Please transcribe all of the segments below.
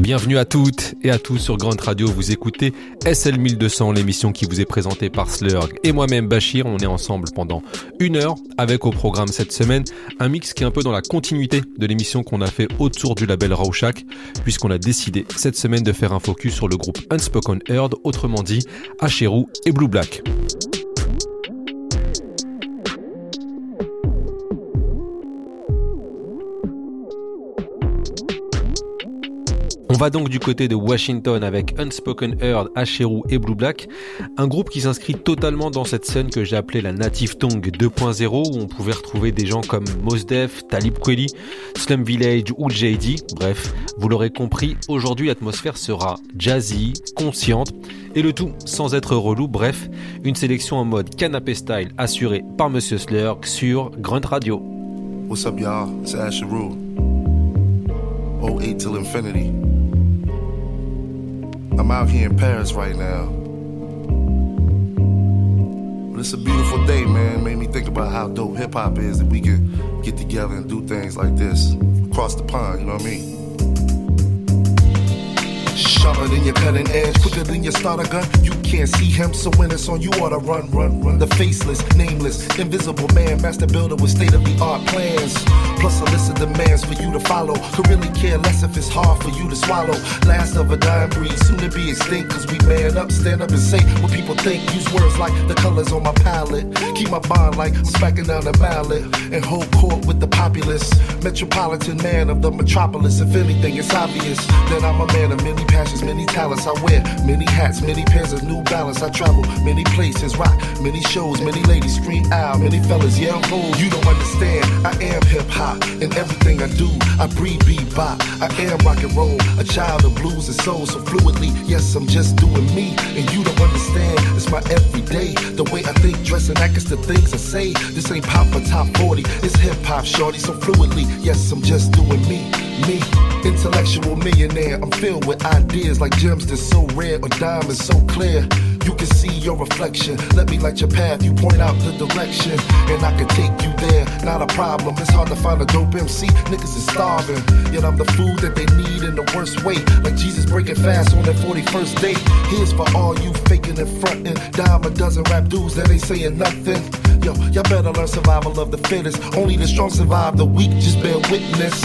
Bienvenue à toutes et à tous sur Grand Radio. Vous écoutez SL 1200, l'émission qui vous est présentée par Slurg et moi-même Bachir. On est ensemble pendant une heure avec au programme cette semaine un mix qui est un peu dans la continuité de l'émission qu'on a fait autour du label Rauschak puisqu'on a décidé cette semaine de faire un focus sur le groupe Unspoken Herd, autrement dit Acherou et Blue Black. Va donc du côté de Washington avec Unspoken Herd, Asheru et Blue Black, un groupe qui s'inscrit totalement dans cette scène que j'ai appelée la Native Tongue 2.0 où on pouvait retrouver des gens comme Mos Def, Talib Kweli, Slum Village ou JD. Bref, vous l'aurez compris, aujourd'hui l'atmosphère sera jazzy, consciente et le tout sans être relou. Bref, une sélection en mode canapé style assurée par Monsieur Slurk sur Grunt Radio. What's up y'all? It's Asheru. 08 till infinity. I'm out here in Paris right now. But it's a beautiful day, man. Made me think about how dope hip hop is that we can get together and do things like this across the pond, you know what I mean? Sharper than your cutting edge, quicker than your starter gun. You can't see him, so when it's on, you oughta run, run, run. The faceless, nameless, invisible man, master builder with state of the art plans. Plus a list of demands for you to follow. Could really care less if it's hard for you to swallow. Last of a dying breed, soon to be extinct. Cause we man up, stand up and say what people think. Use words like the colors on my palette. Keep my bond like I'm smacking down the ballot. And hold court with the populace. Metropolitan man of the metropolis. If anything, it's obvious that I'm a man of many passions, many talents. I wear many hats, many pairs of new balance. I travel many places, rock many shows, many ladies scream out, many fellas yell ho. You don't understand, I am hip hop. In everything I do, I breathe bebop. I am rock and roll, a child of blues and soul. So fluidly, yes, I'm just doing me. And you don't understand, it's my everyday. The way I think, dress, and act is the things I say. This ain't pop or top 40, it's hip hop, shorty. So fluidly, yes, I'm just doing me. Me, intellectual millionaire. I'm filled with ideas like gems that's so rare or diamonds so clear. You can see your reflection. Let me light your path. You point out the direction, and I can take you there. Not a problem. It's hard to find a dope MC. Niggas is starving, yet I'm the food that they need in the worst way. Like Jesus breaking fast on that 41st date. Here's for all you faking and fronting. Dime a dozen rap dudes that ain't saying nothing. Yo, y'all better learn survival of the fittest. Only the strong survive the weak. Just bear witness.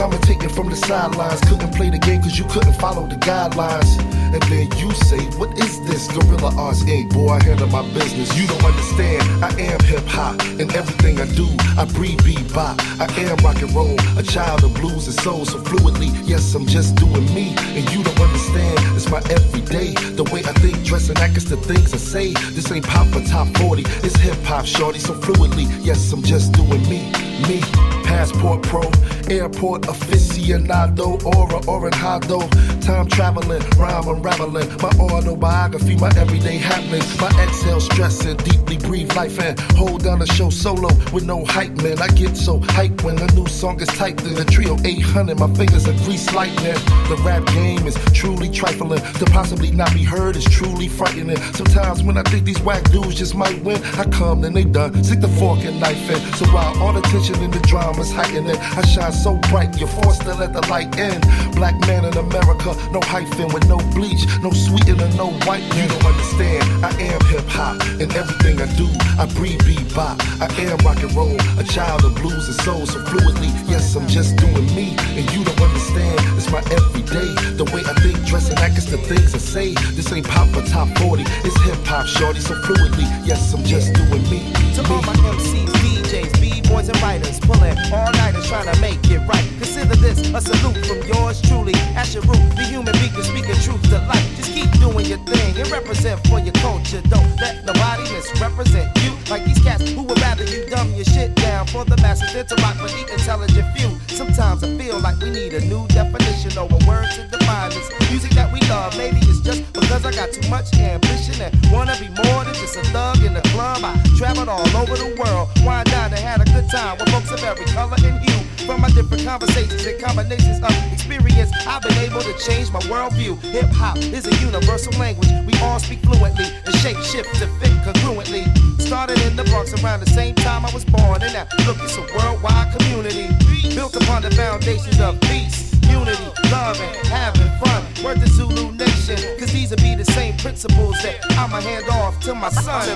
Commentating from the sidelines. Couldn't play the game cause you couldn't follow the guidelines. And then you say, What is this? Guerilla Arts Inc. Boy, I handle my business. You don't understand. I am hip hop. And everything I do, I breathe bebop. I am rock and roll. A child of blues and soul. So fluidly, yes, I'm just doing me. And you don't understand. It's my everyday. The way I think, dress, and act is the things I say. This ain't pop or top 40. It's hip hop, shorty. So fluidly, yes, I'm just doing me. Me. Passport Pro, Airport aficionado, aura oranjado. Time traveling, rhyme unraveling. My autobiography, my everyday happenings. My exhale stressing, deeply breathe life and hold down the show solo with no hype, man. I get so hyped when a new song is typed in the trio 800. My fingers are grease lightning. The rap game is truly trifling. To possibly not be heard is truly frightening. Sometimes when I think these whack dudes just might win, I come, then they done. Stick the fork and knife in. So while all the tension in the drama's heightening, I shine so bright, you're forced to let the light in. Black man in America, no hyphen with no bleach, no sweetener, no white. You don't understand. I am hip hop, and everything I do, I breathe bebop. I am rock and roll, a child of blues and soul. So fluidly, yes, I'm just doing me, and you don't understand. It's my everyday, the way I think, dress, and act is the things I say. This ain't pop or top 40, it's hip hop, shorty. So fluidly, yes, I'm just doing me. To all my MCs, DJs, B-boys, and writers, pulling all nighters trying to make it right. Consider this a salute from yours truly. Asheru, the human beacon speaking truth to life. Just keep doing your thing and represent for your culture. Don't let nobody misrepresent you like these cats who would rather you dumb your shit down for the masses than to rock for the intelligent few. Sometimes I feel like we need a new definition or a word to define this music that we love. Maybe it's just because I got too much ambition and wanna be more than just a thug in the club. I traveled all over the world, wind down and had a good time with folks of every color and hue. From my different conversations and combinations of experience, I've been able to change my worldview. Hip hop is a universal language. We all speak fluently and shape shift to fit congruently. Started in the Bronx around the same time I was born, and now look, it's a worldwide community built upon the foundations of peace unity, love, and having fun. Word the Zulu Nation, cause these will be the same principles that I'ma hand off to my son.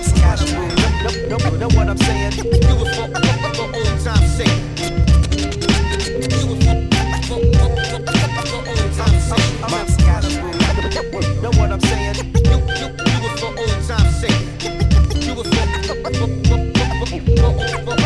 Know, know, know what I'm saying? Do it for, for old time's sake. Know what I'm saying? You, you, you was for old time's sake. You was for, for, for, for, for old time's sake.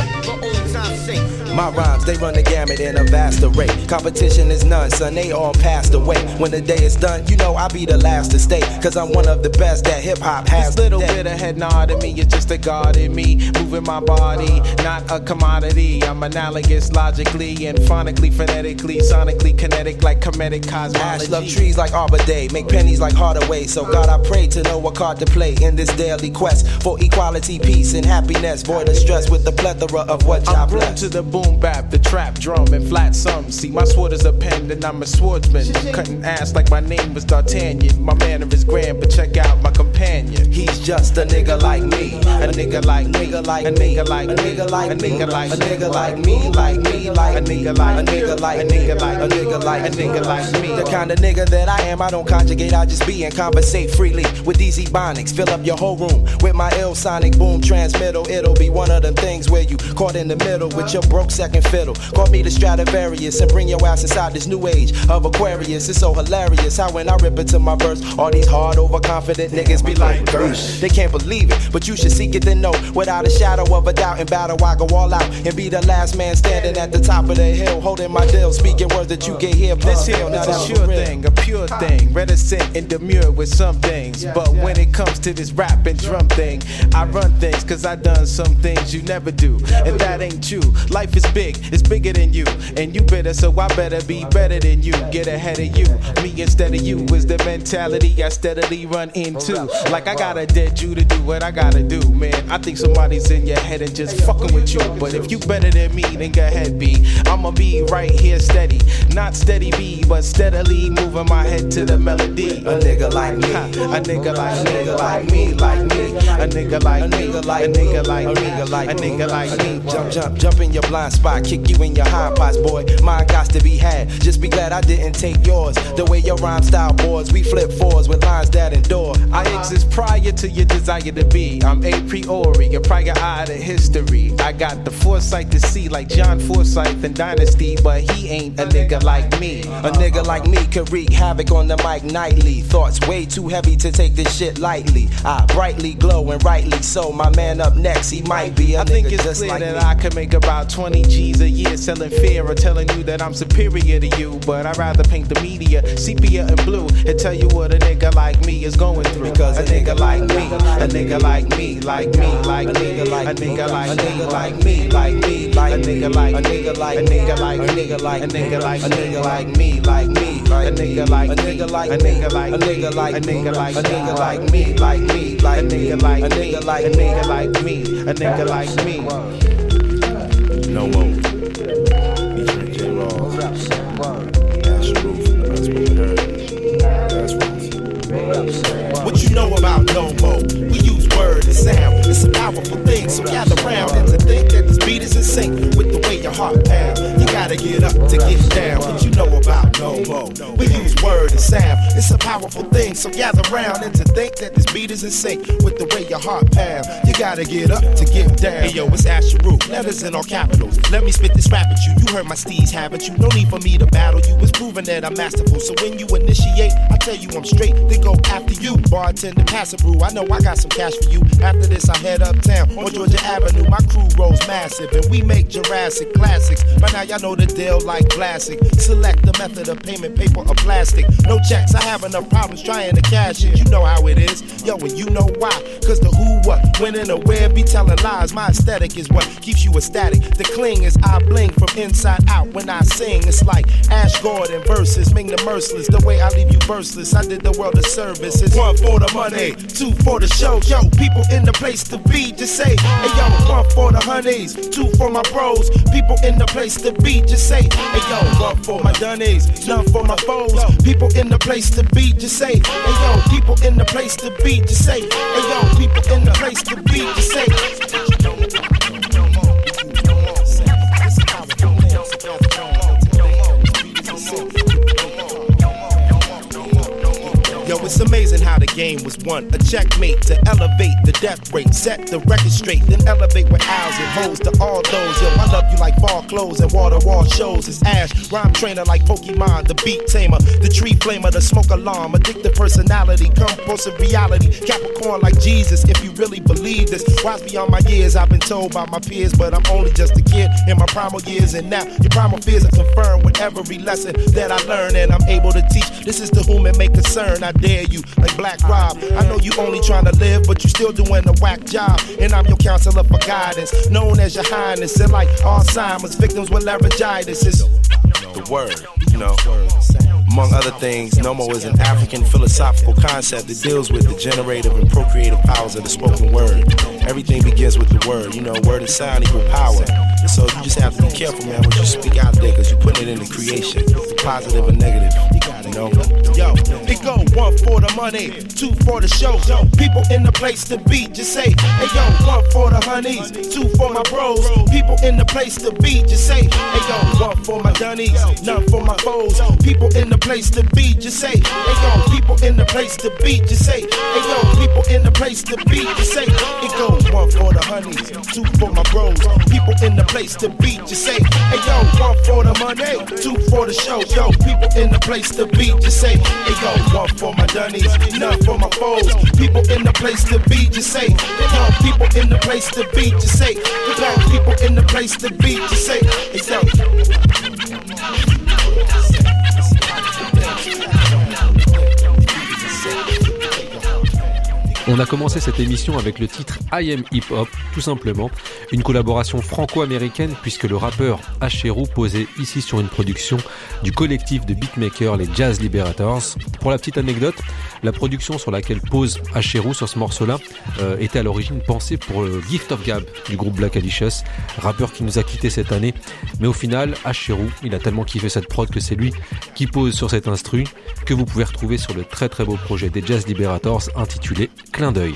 My rhymes, they run the gamut in a vast array. Competition is none, son, they all passed away. When the day is done, you know I'll be the last to stay. Cause I'm one of the best that hip hop has. This little today. bit of head nod in me is just a god in me. Moving my body, not a commodity. I'm analogous logically and phonically, phonetically, sonically, kinetic like comedic cosmology. Ash love trees like Arbor Day, make pennies like Hardaway. So God, I pray to know what card to play in this daily quest for equality, peace, and happiness. Void of stress with the plethora of what I'm y'all to the boom bap, the trap drum, and flat sums. See, my sword is a pen, and I'm a swordsman. Cutting ass like my name was D'Artagnan. My manner is grand, but check out my companion. He's just a nigga like me. A nigga like me, a nigga like me, a me, nigga like me, a me, nigga like me, like me, like a nigga like a nigga like a nigga like a nigga like a nigga like me. The kind of nigga that I am, I don't conjugate, I just be and conversate freely with these ebonics. Fill up your whole room with my ill sonic boom transmittal. It'll be one of them things where you caught in the middle with your broke second fiddle. Call me the Stradivarius and bring your ass inside this new age of Aquarius. It's so hilarious how when I rip into my verse, all these hard overconfident niggas be like, "Gersh." They can't believe it, but you should seek it then know. Without a shadow of a doubt in battle, I go all out and be the last man standing at the top of the hill, holding my deal, speaking words that you get here. This plus here is a sure real. thing, a pure thing, reticent and demure with some things. But when it comes to this rap and drum thing, I run things cause I done some things you never do. And that ain't true. Life is big, it's bigger than you. And you better, so I better be better than you. Get ahead of you. Me instead of you is the mentality I steadily run into. Oh, like I gotta dead you to do what I gotta do, man. I think somebody's in your head and just fucking with you. But if you better than me, then go ahead, B. I'ma be right here steady. Not steady B, but steadily moving my head to the melody. A nigga like me. A nigga like me, like me, like me. A nigga like A me, nigga like a nigga me, like me, like a nigga like me. Jump, jump, jump in your blind spot, kick you in your high parts, boy. Mine got to be had. Just be glad I didn't take yours. The way your rhyme style boards, we flip fours with lines that endure. I exist prior to your desire to be. I'm a priori, a prior eye to history. I got the foresight to see like John Forsythe in Dynasty, but he ain't a nigga like me. A nigga like me could wreak havoc on the mic nightly. Thoughts way too heavy to take this shit lightly. I brightly glow and rightly so. My man up next, he might be a I think it's just clear like that me. I could make about 20 G's a year selling fear or telling you that I'm superior to you. But I'd rather paint the media sepia and blue and tell you what a nigga like me is going through. Because a nigga like me, a nigga like me, like me, like me, a nigga like me, like me, like me, like a nigga like a nigga like a nigga like a nigga like a nigga like a nigga like me, like me, like a nigga like a nigga like a nigga like a nigga like a nigga like a nigga like me, like me, like a nigga like a nigga like a nigga like me, a nigga like me. No. What you know about no more? We use word and sound. It's a powerful thing, so gather round and to think that this beat is in sync with the way your heart pound. Gotta get up to get down. What you know about no more? We use word and sound. It's a powerful thing, so gather round and to think that this beat is in sync with the way your heart pound. You gotta get up to get down. Hey yo, it's Asheru. Letters in all capitals. Let me spit this rap at you. You heard my steeds haven't you? No need for me to battle you. It's proven that I'm masterful. So when you initiate, I tell you I'm straight. Then go after you. Bartender, pass a brew. I know I got some cash for you. After this, I head uptown on Georgia Avenue. My crew rolls massive, and we make Jurassic classics. By now, y'all know the deal like plastic. Select the method of payment, paper or plastic. No checks, I have enough problems trying to cash it. You know how it is, yo, and you know why. Cause the who, what, when, and the where be telling lies. My aesthetic is what keeps you ecstatic. The cling is I bling from inside out when I sing. It's like Ash Gordon verses, Ming the merciless. The way I leave you verseless, I did the world a service. It's one for the money, two for the show. Yo, people in the place to be, just say, hey yo, one for the honeys, two for my bros. People in the place to be, just say, hey yo, one for my dunnies, none for my foes. People in the place to be, just say, hey yo, people in the place to be, just say, hey yo, people in the place to be, just say. It's amazing how the game was won. A checkmate to elevate the death rate, set the record straight, then elevate with owls and hoes to all those. Yo, I love you like fall clothes and water wall shows. It's Ash, rhyme trainer like Pokemon, the beat tamer, the tree flamer, the smoke alarm, addictive personality, compulsive reality, Capricorn like Jesus. If you really believe this, wise beyond my years, I've been told by my peers, but I'm only just a kid in my primal years, and now your primal fears are confirmed with every lesson that I learn, and I'm able to teach. This is to whom it may concern. I dare you, like Black Rob. I know you only trying to live, but you still doing a whack job, and I'm your counselor for guidance, known as your highness, and like Alzheimer's victims with laryngitis. It's the word, you know. Among other things, Nommo is an African philosophical concept that deals with the generative and procreative powers of the spoken word. Everything begins with the word. You know, word and sound equal power. So you just have to be careful, man, what you speak out there, because you're putting it into creation, positive and negative. Know? Yo, it go one for the money, two for the show. People in the place to be, just say, hey yo, one for the honeys, two for my bros. People in the place to be, just say, hey yo, one for my dunnies, none for my foes. People in the place to be, just say, hey yo, people in the place to be, just say, hey yo, people in the place to be, just say, it go one for the honeys, two for my bros. People in the place to be, just say, hey yo, one for the money, two for the show. Yo, people in the place to be, just say, hey yo, one for my dunnies, none for my foes. People in the place to be, just say, yo, people in the place to be, just say, yo, people in the place to be, just say, hey yo. On a commencé cette émission avec le titre I Am Hip Hop, tout simplement, une collaboration franco-américaine puisque le rappeur Asheru posait ici sur une production du collectif de beatmakers les Jazz Liberators. Pour la petite anecdote, la production sur laquelle pose Asheru sur ce morceau-là euh, était à l'origine pensée pour le Gift of Gab du groupe Black Alicious, rappeur qui nous a quitté cette année. Mais au final, Asheru, il a tellement kiffé cette prod que c'est lui qui pose sur cet instru que vous pouvez retrouver sur le très très beau projet des Jazz Liberators intitulé Clin clin d'œil.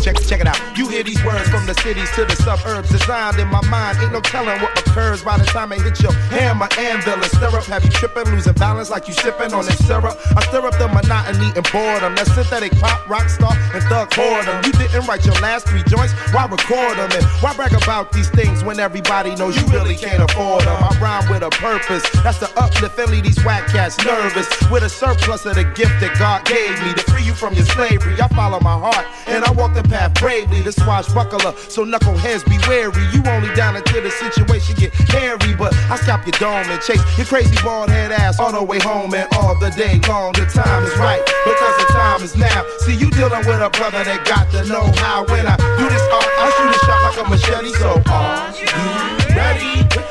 Check, check it out. You hear these words from the cities to the suburbs. Designed in my mind, ain't no telling what occurs by the time it hits your hammer and stir up. Have you tripping, losing balance like you sipping on that syrup? I stir up the monotony and boredom. That synthetic pop, rock star, and thug boredom. You didn't write your last three joints. Why record them? And why brag about these things when everybody knows you really can't afford them? I rhyme with a purpose. That's to uplift and leave these whack cats nervous. With a surplus of the gift that God gave me to free you from your slavery. I follow my heart and I walk the path bravely. The swashbuckler, so knuckleheads be wary. You only down until the situation get hairy, but I scalp your dome and chase your crazy bald head ass all the way home and all the day long. The time is right because the time is now. See, you dealing with a brother that got to know how. When I do this art, I shoot a shot like a machete. So are you ready?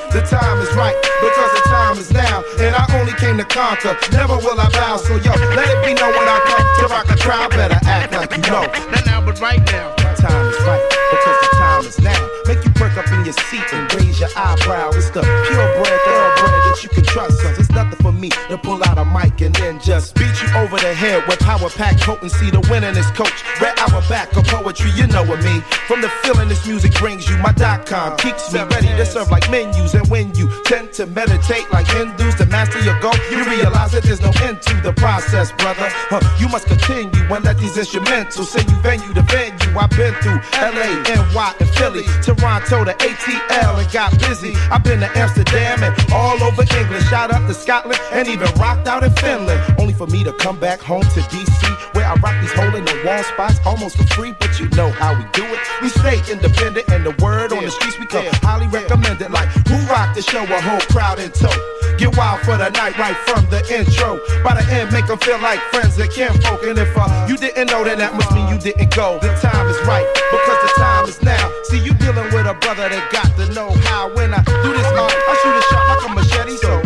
The time is right because the time is now, and I only came to conquer. Never will I bow. So yo, let it be known when I come to rock a crowd. Better act like you know. Not now, but right now. The time is right because the time is now. Make you perk up in your seat and raise your eyebrow. It's the purebred, thoroughbred you can trust. Cause it's nothing for me to pull out a mic and then just beat you over the head with power pack potency. The winningest coach, red hour back of poetry, you know what me. From the feeling this music brings you, my dot com keeps me ready to serve like menus. And when you tend to meditate like Hindus to master your goal, you realize that there's no end to the process, brother. Huh, you must continue and let these instrumentals send you venue to venue. I've been through LA, NY, and Philly, Toronto to ATL and got busy. I've been to Amsterdam and all over England. Shout out to Scotland and even rocked out in Finland. Only for me to come back home to DC I rock these hole in the wall spots almost for free. But you know how we do it. We stay independent and the word on the streets we come highly recommended. Like who rock the show, a whole crowd in tow. Get wild for the night right from the intro. By the end, make them feel like friends that can't folk. And if uh, you didn't know, then that must mean you didn't go. The time is right because the time is now. See, you dealing with a brother that got to know how. When I do this, uh, I shoot a shot like a machete. So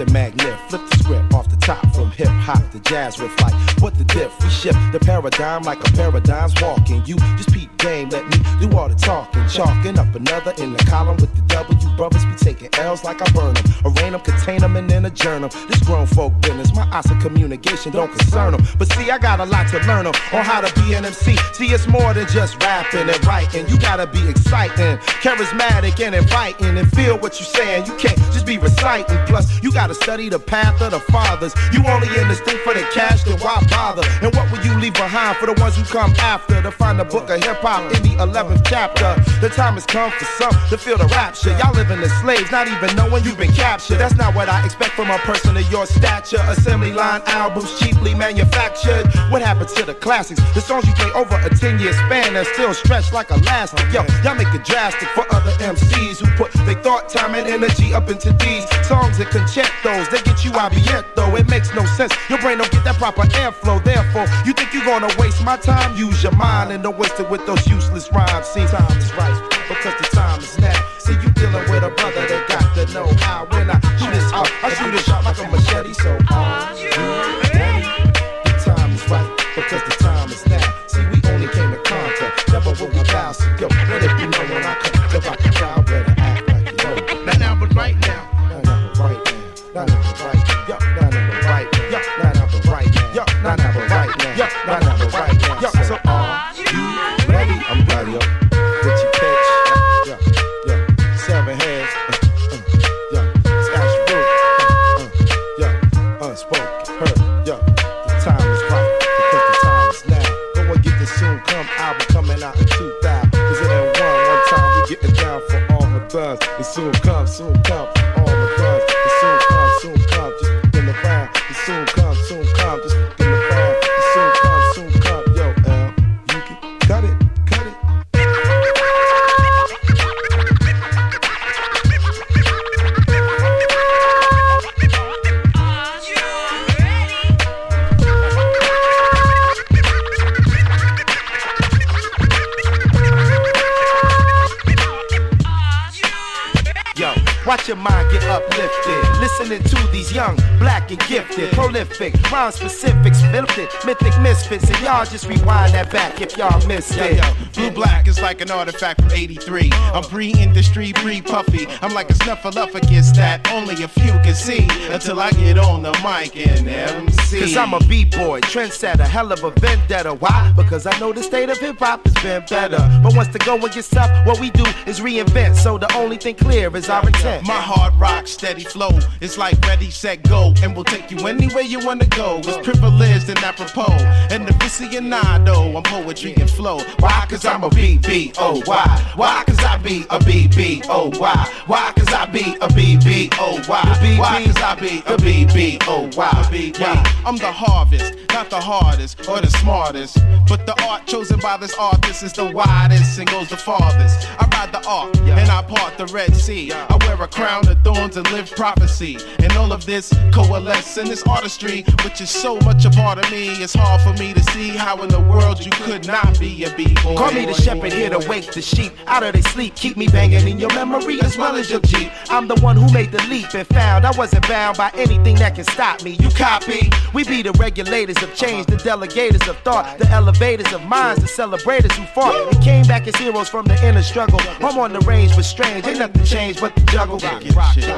It's Ash hop to jazz riff. Like what the diff? We shift the paradigm like a paradigm's walking. You just peep game, let me do all the talking. Chalking up another in the column with the W. Brothers be taking L's like I burn them. Arraign them, contain them, and then adjourn them. This grown folk business, my eyes of communication don't concern them. But see, I got a lot to learn them on how to be an MC. See, it's more than just rapping and writing. You gotta be exciting, charismatic, and inviting, and feel what you're saying. You can't just be reciting. Plus, you gotta study the path of the fathers. You only in this thing for the cash, then why bother? And what will you leave behind for the ones who come after to find the book of hip hop in the 11th chapter? The time has come for some to feel the rapture. Y'all living as slaves, not even knowing you've been captured. That's not what I expect from a person of your stature. Assembly line albums cheaply manufactured. What happened to the classics? The songs you play over a 10 year span that still stretch like elastic. Yo, y'all make it drastic for other MCs who put their thought, time, and energy up into these songs and concertos. They get you though. It makes no sense. Your brain don't get that proper airflow. Therefore, you think you're gonna waste my time? Use your mind and don't waste it with those useless rhymes. See, time is right because the time is now. See, you dealing with a brother that got to know how. When I shoot this out, I shoot a shot like a machete. So, are you ready? The time is right because the time is now. See, we only came to conquer, never will we bow. So, yo, let it be known when I come prolific, rhyme specific, scripted, mythic misfits, and y'all just rewind that back if y'all missed it. Blue black is like an artifact from 83. I'm pre-industry, pre-puffy. I'm like a snuffleupagus that only a few can see until I get on the mic and MC. Cause I'm a B-boy, trendsetter, hell of a vendetta. Why? Because I know the state of hip hop has been better. But once the going gets tough, what we do is reinvent. So the only thing clear is our intent. My hard rock, steady flow. It's like ready, set, go. And we'll take you anywhere you wanna go. It's privileged and apropos. And the Vicianado, I'm poetry and flow. Why? Cause I'm a B-B-O-Y. Why? Cause I be a B-B-O-Y. Why? Cause I be a B-B-O-Y. Why? Cause I be a B-B-O-Y. Yeah, I'm the harvest, not the hardest or the smartest. But the art chosen by this artist is the widest and goes the farthest. I ride the ark and I part the Red Sea. I wear a crown of thorns and live prophecy. And all of this coalesce in this artistry, which is so much a part of me. It's hard for me to see how in the world you could not be a B-boy. Call me the shepherd here to wake the sheep out of their sleep. Keep me banging in your memory as well as your Jeep. I'm the one who made the leap and found I wasn't bound by anything that can stop me. You copy? We be the regulators of change, the delegators of thought, the elevators of minds, the celebrators who fought and came back as heroes from the inner struggle. I'm on the range, but strange, ain't nothing changed but the juggle. Rock, yo, yo,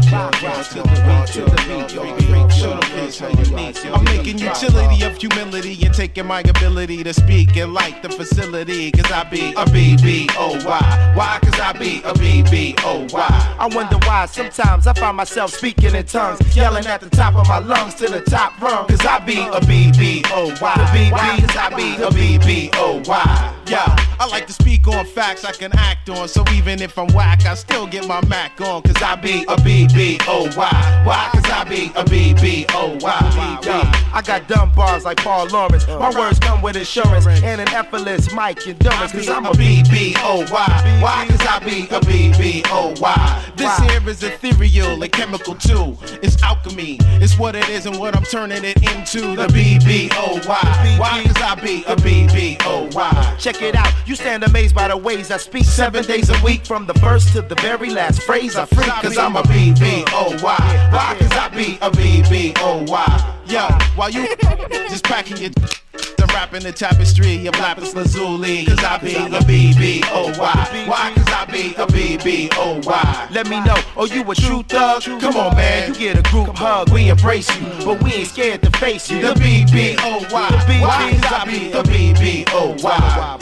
the the the. I'm making utility of humility and taking my ability to speak and like the facility, cause I be a B-B-O-Y. Why? Cause I be a B-B-O-Y. I wonder why sometimes I find myself speaking in tongues, yelling at the top of my lungs to the top rung. Cause I be a B-B-O-Y. Why? Cause I be a B-B-O-Y. Yeah, I like to speak on facts I can act on. So even if I'm whack, I still get my Mac on. Cause I be a B-B-O-Y. Why? Cause I be a B-B-O-Y. Yeah, I got dumb bars like Paul Laurence. My uh-huh. words come with insurance and an effortless mic endurance. Cause I'm a B. B-B-O-Y. Why? Cause I be a B-B-O-Y. This here is ethereal and chemical too. It's alchemy. It's what it is and what I'm turning it into. The B-B-O-Y. Why? Cause I be a B-B-O-Y. Check check it out. You stand amazed by the ways I speak seven days a week. From the first to the very last phrase I freak. Cause I'm a B-B-O-Y. Why? Cause I be a B-B-O-Y. Yo, while you just packing your Rapping the tapestry of lapis lazuli. Cause I be a B-B-O-Y. Why? Cause I be a B-B-O-Y. Let me know, oh you a true thug? Come on man, you get a group hug, we embrace you. But we ain't scared to face you. The B-B-O-Y. Why? Cause I be a B-B-O-Y.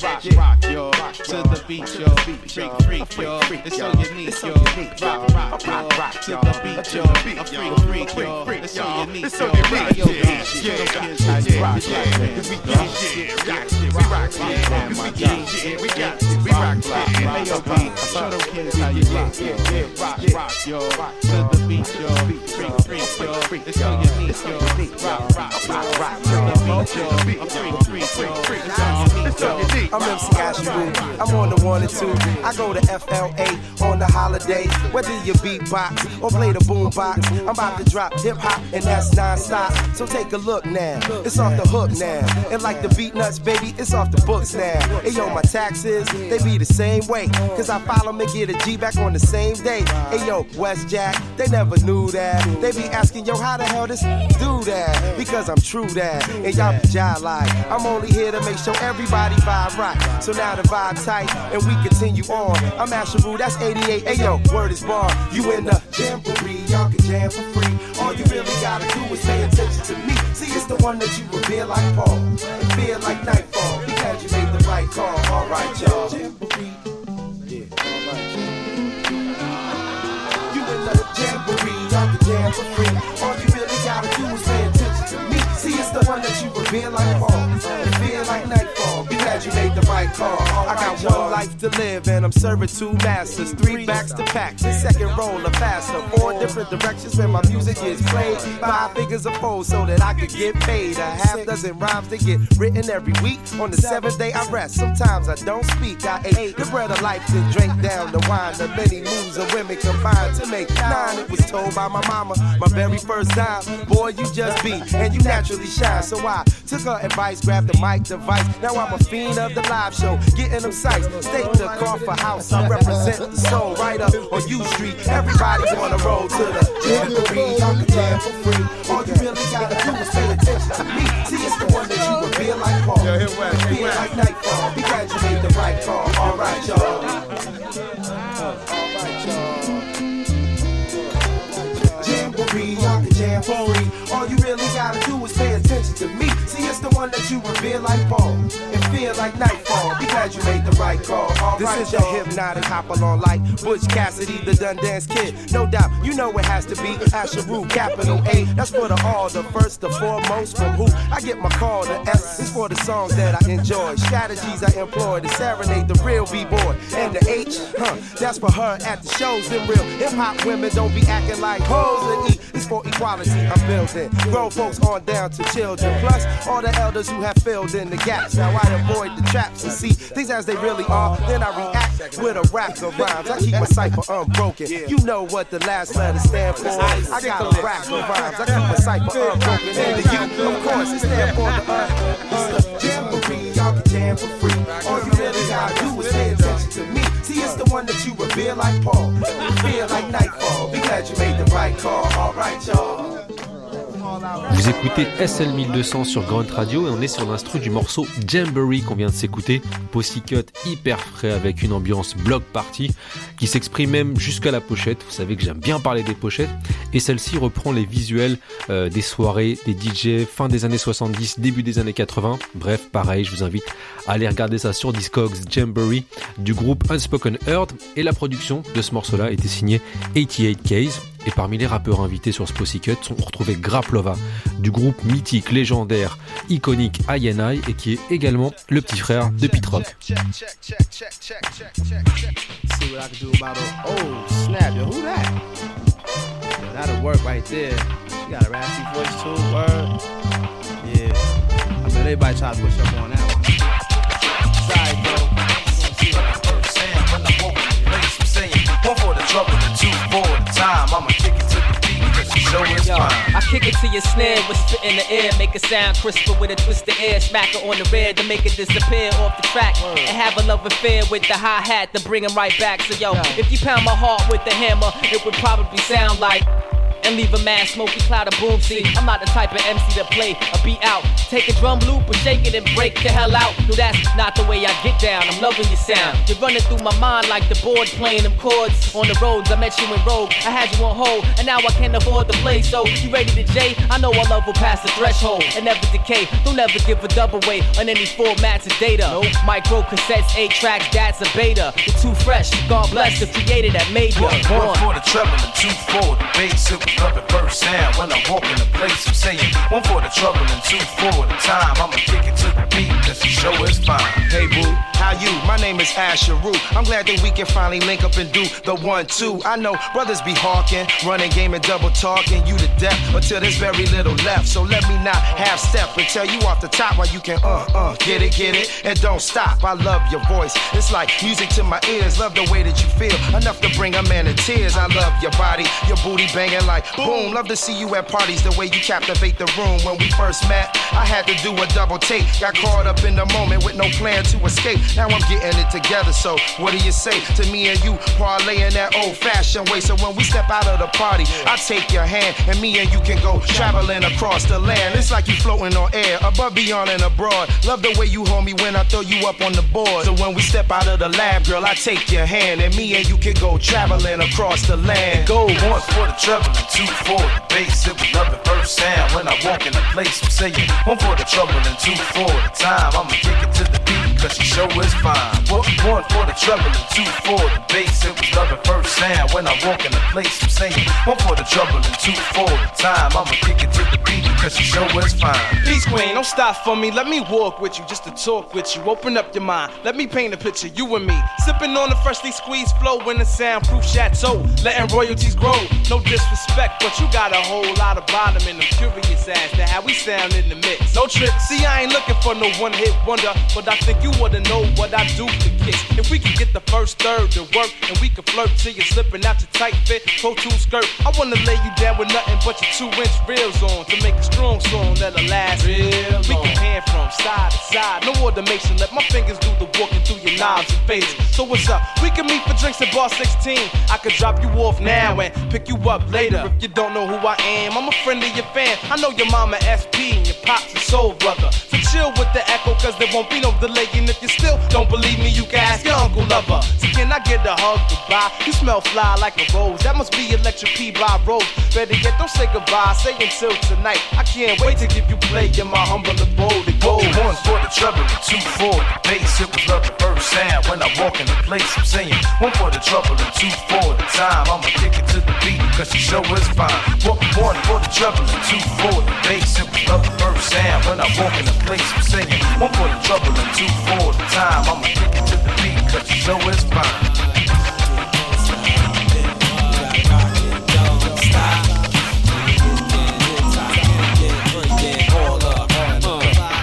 Rock, rock, yo, to the beat, yo, freak, freak, yo, it's so unique, yo, rock, rock, yo, to the beat, yo, freak, freak, yo, it's so unique, yo, rock, yo, yo, rock, rock, Cause we get shit, rock shit, we rock shit. Cause we get shit, we got shit, we rock shit. Hey yo, beat, show them kids how you rock, yeah, rock, rock, yo, to the beat, yo, freak, freak, yo, it's so unique, yo, rock, rock, rock, rock, yo, yo. I'm MC Asheru, I'm on the one and two. I go to FLA on the holiday. Whether you beatbox or play the boombox, I'm about to drop hip hop and that's non-stop. So take a look now, it's off the hook now. And like the Beatnuts, baby, it's off the books now. Hey yo, my taxes, they be the same way. Cause I file them and get a G back on the same day. Hey yo, West Jack, they never knew that. They be asking, yo, how the hell this do that? Because I'm true that. And y'all be jai like. I'm only here to make sure everybody vibe right. So now the vibe tight, and we continue on. I'm Asheru, that's 88. Hey yo, word is born. You in the jamboree, y'all can jam for free. All you really gotta do is pay attention to me. See, it's the one that you revere like Paul. Feel like nightfall. Because you made the right call. Alright, y'all. You in the jamboree, y'all can jam for free. All you really gotta do is pay attention to me. See, it's the one that you revere like Paul. Feel like nightfall. Because you made the right call. I got one life to live and I'm serving two masters. Three backs to packs. The second roll of faster. Four different directions where my music is played. Five figures of fold so that I could get paid. A half dozen rhymes that get written every week. On the seventh day I rest. Sometimes I don't speak. I ate the bread of life and drank down the wine. The many moves of women combined to make nine. It was told by my mama, my very first time. Boy, you just be and you naturally shine. So I took her advice, grabbed the mic device. Now I'm a fiend of the live show, getting them sights. State the Crawford House, I represent the soul right up on U Street. Everybody wanna roll to the jamboree, y'all can jam for free. All you really gotta do is pay attention to me. See, it's the one that you reveal like Paul. Yo, West, hit Feel West. like nightfall, because you made the right call. Y'all. Alright, y'all. Jamboree, y'all can jam for free. All you really gotta do is pay attention to me. See, it's the one that you revere like Paul and feel like nightfall because you made the right call. All this is the hypnotic hop along like Butch Cassidy, the Sundance Kid. No doubt, you know it has to be Asheru, capital A. That's for the all, the first, the foremost. From who I get my call, the S is for the songs that I enjoy. Strategies I employ to serenade the real B-boy. And the H, huh, that's for her at the shows. Them real hip hop women don't be acting like hoes. And E is for equality I'm building. Grown folks on down to children. Plus, all the elders who have filled in the gaps. Now I avoid the traps and see things as they really are. Then I react with a rap of rhymes. I keep my cipher unbroken. You know what the last letter stand for. I got a rap of rhymes. I keep my cipher unbroken. And the U, of course, it stand for the uh. It's the jamboree. Y'all can jam for free. All you really gotta do is pay attention to me. See, it's the one that you revere like Paul. Feel like nightfall. Be glad you made the right call. Alright, y'all. Vous écoutez SL 1200 sur Grunt Radio et on est sur l'instru du morceau Jamboree qu'on vient de s'écouter. Pussycut hyper frais avec une ambiance block party qui s'exprime même jusqu'à la pochette. Vous savez que j'aime bien parler des pochettes et celle-ci reprend les visuels euh, des soirées, des DJ fin des années 70, début des années 80. Bref, pareil, je vous invite à aller regarder ça sur Discogs Jamboree du groupe Unspoken Earth et la production de ce morceau-là était signée 88 Case. Et parmi les rappeurs invités sur ce Pussycut, on retrouvait Graplova, du groupe mythique, légendaire, iconique INI et qui est également le petit frère de Pete time. I'ma kick it to the beat, cause you show show is Yo. I kick it to your snare with spit in the air, make it sound crisper with a twist of air, smack it on the red to make it disappear off the track, and have a love affair with the hi hat to bring him right back. So yo, yo, if you pound my heart with the hammer, it would probably sound like and leave a mad smoky cloud of boom. See, I'm not the type of MC to play a beat out. Take a drum loop and shake it and break the hell out. No, that's not the way I get down. I'm loving your sound. You're running through my mind like the board playing them chords on the roads. I met you in Rogue. I had you on hold, and now I can't afford to play. So you ready to J? I know our love will pass the threshold and never decay. Don't ever give a double weight on any formats of data. No micro cassettes, eight tracks, that's a beta. You're too fresh. God bless the creator that made you. One, one for the treble and two for the bass. It was love at first sound when I walk in the place. I'm saying one for the trouble and two for the time. I'ma kick it to the beat, cause the show is fine. Hey boo, how you? My name is Asheru. I'm glad that we can finally link up and do the one two. I know brothers be hawking, running game and double talking you to death until there's very little left. So let me not half step and tell you off the top why you can uh uh get it, get it, and don't stop. I love your voice. It's like music to my ears. Love the way that you feel. Enough to bring a man to tears. I love your body, your booty banging like boom. Love to see you at parties, the way you captivate the room. When we first met, I had to do a double take. Got caught up in the moment with no plan to escape. Now I'm getting it together, so what do you say to me and you parlaying that old fashioned way? So when we step out of the party, I take your hand and me and you can go traveling across the land. It's like you floating on air, above, beyond, and abroad. Love the way you hold me when I throw you up on the board. So when we step out of the lab, girl, I take your hand and me and you can go traveling across the land. Go once for the trouble two for the bass. It was love at first sound when I walk in the place. I'm saying one for the trouble and two for the time. I'ma kick it to the beat cause the show is fine. One for the trouble and two for the bass. It was love at first sound when I walk in the place. I'm saying one for the trouble and two for the time. I'ma kick it to the beat cause the show is fine. Peace Queen, don't stop for me. Let me walk with you just to talk with you. Open up your mind. Let me paint a picture, you and me. Sipping on the freshly squeezed flow in the soundproof chateau. Letting royalties grow. No disrespect, but you got a whole lot of bottom and I'm curious ass to how we sound in the mix. No trip, see, I ain't looking for no one hit wonder, but I think you wanna know what I do to kiss. If we can get the first third to work and we can flirt till you're slipping out your tight fit pro two skirt, I wanna lay you down with nothing but your two inch reels on to make a strong song that'll last real We can pan from side to side, no automation. Let my fingers do the walking through your knobs and faders. So what's up? We can meet for drinks at bar 16. I could drop you off now and pick you up later. If you don't know who I am, I'm a friend of your fan. I know your mama SP and your pops a soul brother. Chill with the echo, cause there won't be no delay. And if you still don't believe me, you can ask your uncle lover. So can I get a hug goodbye? You smell fly like a rose. That must be electric P by Rose. Better yet, don't say goodbye. Say until tonight. I can't wait to give you play in my humble abode. It goes one for the trouble, and two for the bass. It was love the first sound when I walk in the place. I'm saying one for the trouble and two for the time. I'ma kick it to the beat, cause the show is fine. One for the trouble and two for the bass. It was love the first sound when I walk in the place. I'm saying one for the trouble and two for the time. I'ma kick it to the beat, cause the show is fine.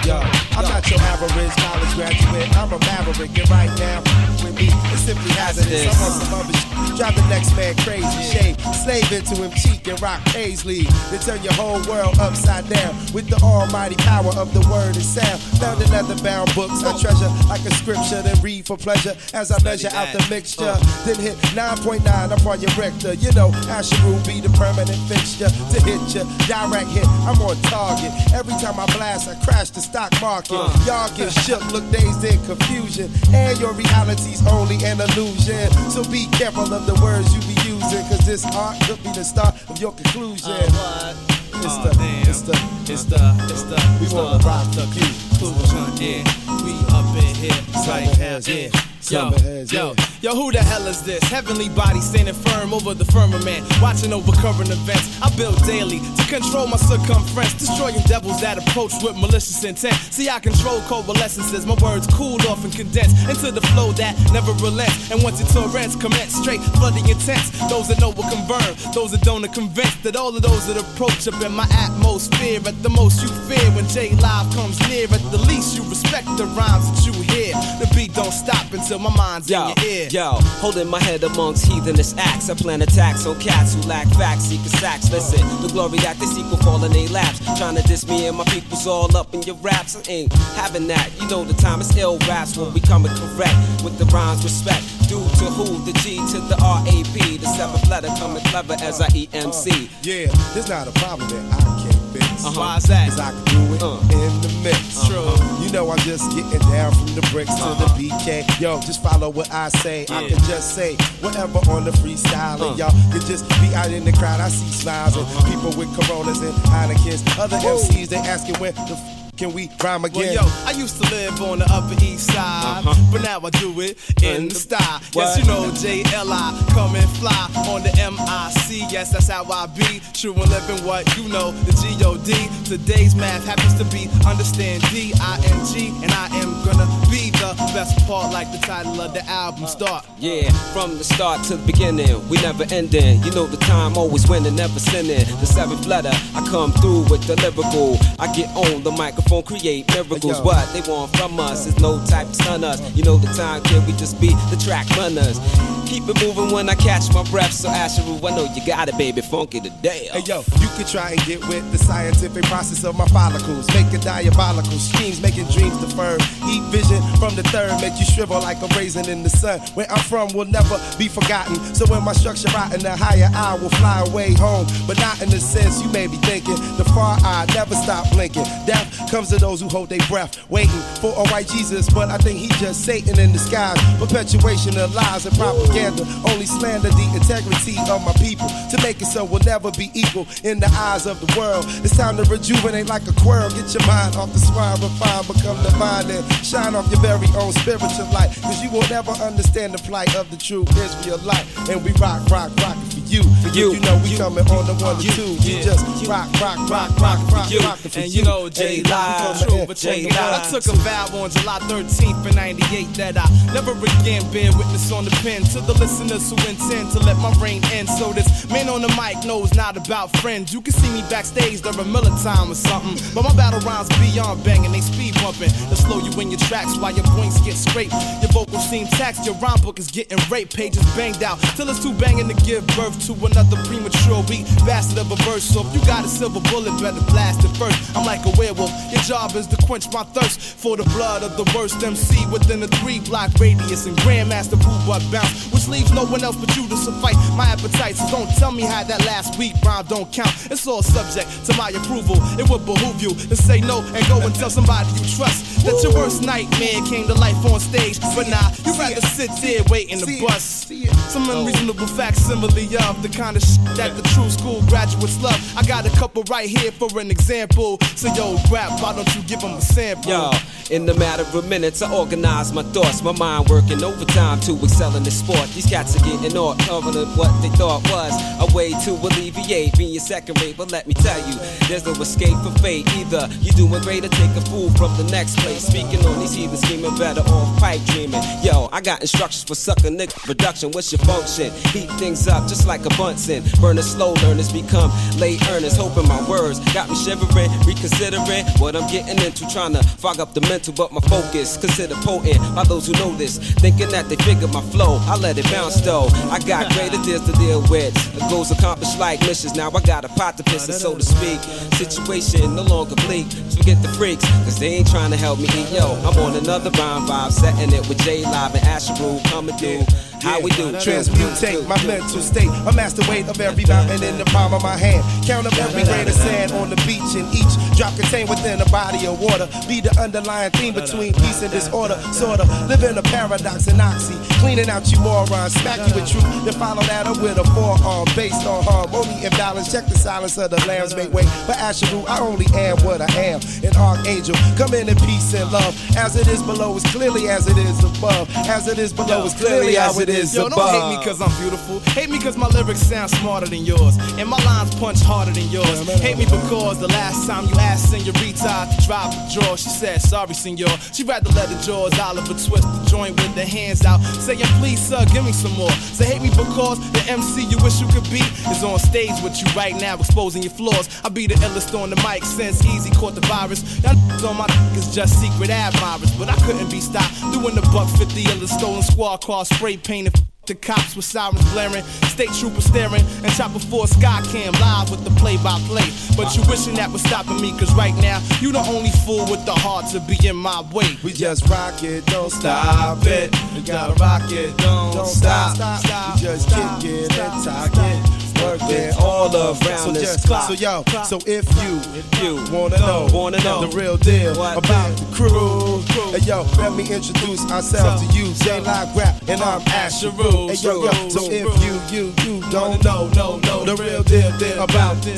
Uh, college graduate. I'm a maverick, and right now, with me, it's simply hazardous. I'm on some other shit. Drive the next man crazy, shade, slave into him, cheek and rock Paisley. They turn your whole world upside down with the almighty power of the word and sound. Found in leather bound books, I treasure like a scripture, then read for pleasure as I measure out the mixture. Then hit 9.9 upon your rector. You know, Asher will be the permanent fixture to hit you. Direct hit, I'm on target. Every time I blast, I crash the stock market. Uh. Y'all get shook, look dazed in confusion. And your reality's only an illusion. So be careful of the words you be using, cause this art could be the start of your conclusion. Uh, it's, the, oh, it's the, it's the, it's the, we wanna rock the conclusion. Yeah, we up in here, right now, yeah. Yo, yo, yo, who the hell is this? Heavenly body standing firm over the firmament, watching over current events. I build daily to control my circumference, destroying devils that approach with malicious intent. See, I control coalescences, my words cooled off and condensed into the flow that never relents. And once it torrents, commence straight, flooding intense. Those that know will confirm, those that don't are convinced that all of those that approach up in my atmosphere. At the most, you fear when J Live comes near. At the least, you respect the rhymes that you hear. The beat don't stop until my mind's Yo, in your ear. yo, holding my head amongst heathenous acts. I plan attacks on cats who lack facts, seeking sacks. Listen, the glory that they seek will fall in their laps. Trying to diss me and my people's all up in your raps. I ain't having that. You know the time is ill raps when we coming correct with the rhymes respect. Due to who? The G to the R A P. The seventh letter coming clever as I E M C. Uh, yeah, there's not a problem that I can't Uh-huh. Why's that? Cause I can do it Uh. in the mix. True. You know I'm just getting down from the bricks to the BK. Yo, just follow what I say. I can just say whatever on the freestyle. And Uh. y'all can just be out in the crowd. I see smiles and people with Coronas and Heinekens. Other MCs, they asking when the f- can we rhyme again? Well, yo, I used to live on the Upper East Side, Uh-huh. but now I do it in the style. Yes, you know JLI, come and fly on the MIC. Yes, that's how I be. True and living what you know, the G-O-D. Today's math happens to be understand D-I-N-G, and I am gonna be the best part, like the title of the album start. Yeah, from the start to the beginning, we never ending. You know the time always winning, never sinning. The seventh letter, I come through with the lyrical. I get on the microphone, create miracles. What they want from us is no type to stun us. You know the time, kid, we just be the track runners. Keep it moving when I catch my breath. So Asheru, I know you got it, baby, funky today. Hey yo, you can try and get with the scientific process of my follicles. Making diabolical schemes, making dreams deferred. Eat vision from the third, make you shrivel like a raisin in the sun. Where I'm from will never be forgotten. So when my structure rotten, the higher I will fly away home. But not in the sense you may be thinking. The far eye never stop blinking. Death comes to those who hold their breath, waiting for a white Jesus. But I think he just Satan in disguise. Perpetuation of lies and propaganda. Only slander the integrity of my people. To make it so we'll never be equal in the eyes of the world. It's time to rejuvenate like a squirrel. Get your mind off the swine, refine, become divine, and shine off your very own spiritual light. Cause you will never understand the plight of the true Israelite. And we rock, rock, rock you. For you, you know we you, coming on the one to two. You just rock, rock, rock, rock, rock, you. rock And you. know J Live, true, but J check. I took a vow on July 13th in 98 that I never again bear witness on the pen to the listeners who intend to let my reign end. So this man on the mic knows not about friends. You can see me backstage during Miller time or something. But my battle rhymes beyond banging, they speed bumping. To slow you in your tracks while your points get scraped. Your vocals seem taxed, your rhyme book is getting raped. Pages banged out till it's too banging to give birth to another premature weak bastard of a verse. So if you got a silver bullet, better blast it first. I'm like a werewolf. Your job is to quench my thirst for the blood of the worst MC within a three block radius and Grandmaster Boo Butt bounce, which leaves no one else but you to suffice my appetite. So don't tell me how that last week rhyme don't count. It's all subject to my approval. It would behoove you to say no and go and tell somebody you trust that your worst nightmare came to life on stage. But nah, you rather sit there waiting to bust. Some unreasonable facsimile of the kind of shit that the true school graduates love. I got a couple right here for an example. So yo, rap, why don't you give them a sample? Yo, in the matter of minutes, I organize my thoughts, my mind working overtime to excel in the sport. These cats are getting all covering what they thought was a way to alleviate being second rate. But let me tell you, there's no escape for fate. Either you doing great or take a fool from the next place. Speaking on these heathens scheming better off pipe dreaming. Yo, I got instructions for sucker nigga production. What's your function? Heat things up just like a Bunsen. Burn slow learners become late earners. Hoping my words got me shivering, reconsidering what I'm getting into. Trying to fog up the mental, but my focus considered potent by those who know this. Thinking that they figure my flow, I let it bounce though. I got greater deals to deal with. The goals accomplished like missions. Now I got a pot to piss, and so to speak. Situation no longer bleak. Forget the freaks, cause they ain't trying to help me eat. Yo, I'm on another rhyme vibe, setting it with J Live and Asheru. Coming through. How we do? Transmutate my mental state. A master weight of every mountain in the palm of my hand. Count up every grain of sand on the beach, and each drop contained within a body of water. Be the underlying theme between peace and disorder. Sorta live in a paradox and oxy. Cleaning out you morons, smack you with truth. Then follow that up with a forearm based on harmony and balance. Check the silence of the lambs make way. But Asheru, I only am what I am. An archangel, come in in peace and love. As it is below, as clearly as it is above. As it is below, as clearly as it it is Yo, above. don't hate me cause I'm beautiful. Hate me cause my lyrics sound smarter than yours. And my lines punch harder than yours. Hate me because the last time you asked Senorita to drop a draw, she said, sorry, senor. She rather let the jaws Oliver twist the joint with the hands out. Saying, please, sir, give me some more. So hate me because the MC you wish you could be is on stage with you right now, exposing your flaws. I be the illest on the mic since Easy caught the virus. Y'all on my is just secret admirers, but I couldn't be stopped. Doing the buck 50 illest stolen squad car, spray painted. The cops with sirens blaring, state troopers staring, and chopper four sky cam live with the play by play. But you wishing that was stopping me, cause right now, you the only fool with the heart to be in my way. We just rock it, don't stop it. You gotta rock it, don't, Don't stop. stop, stop, We just stop, kick it and stop, talk it. It all around So this clock. so yo, so if you, you wanna know, wanna know the real deal what about the crew. Hey yo, let me introduce ourselves to you. J Live Rap, and I'm Asheru. Hey yo, yo, so if you, you, you don't know, no, no, the real deal, deal about two,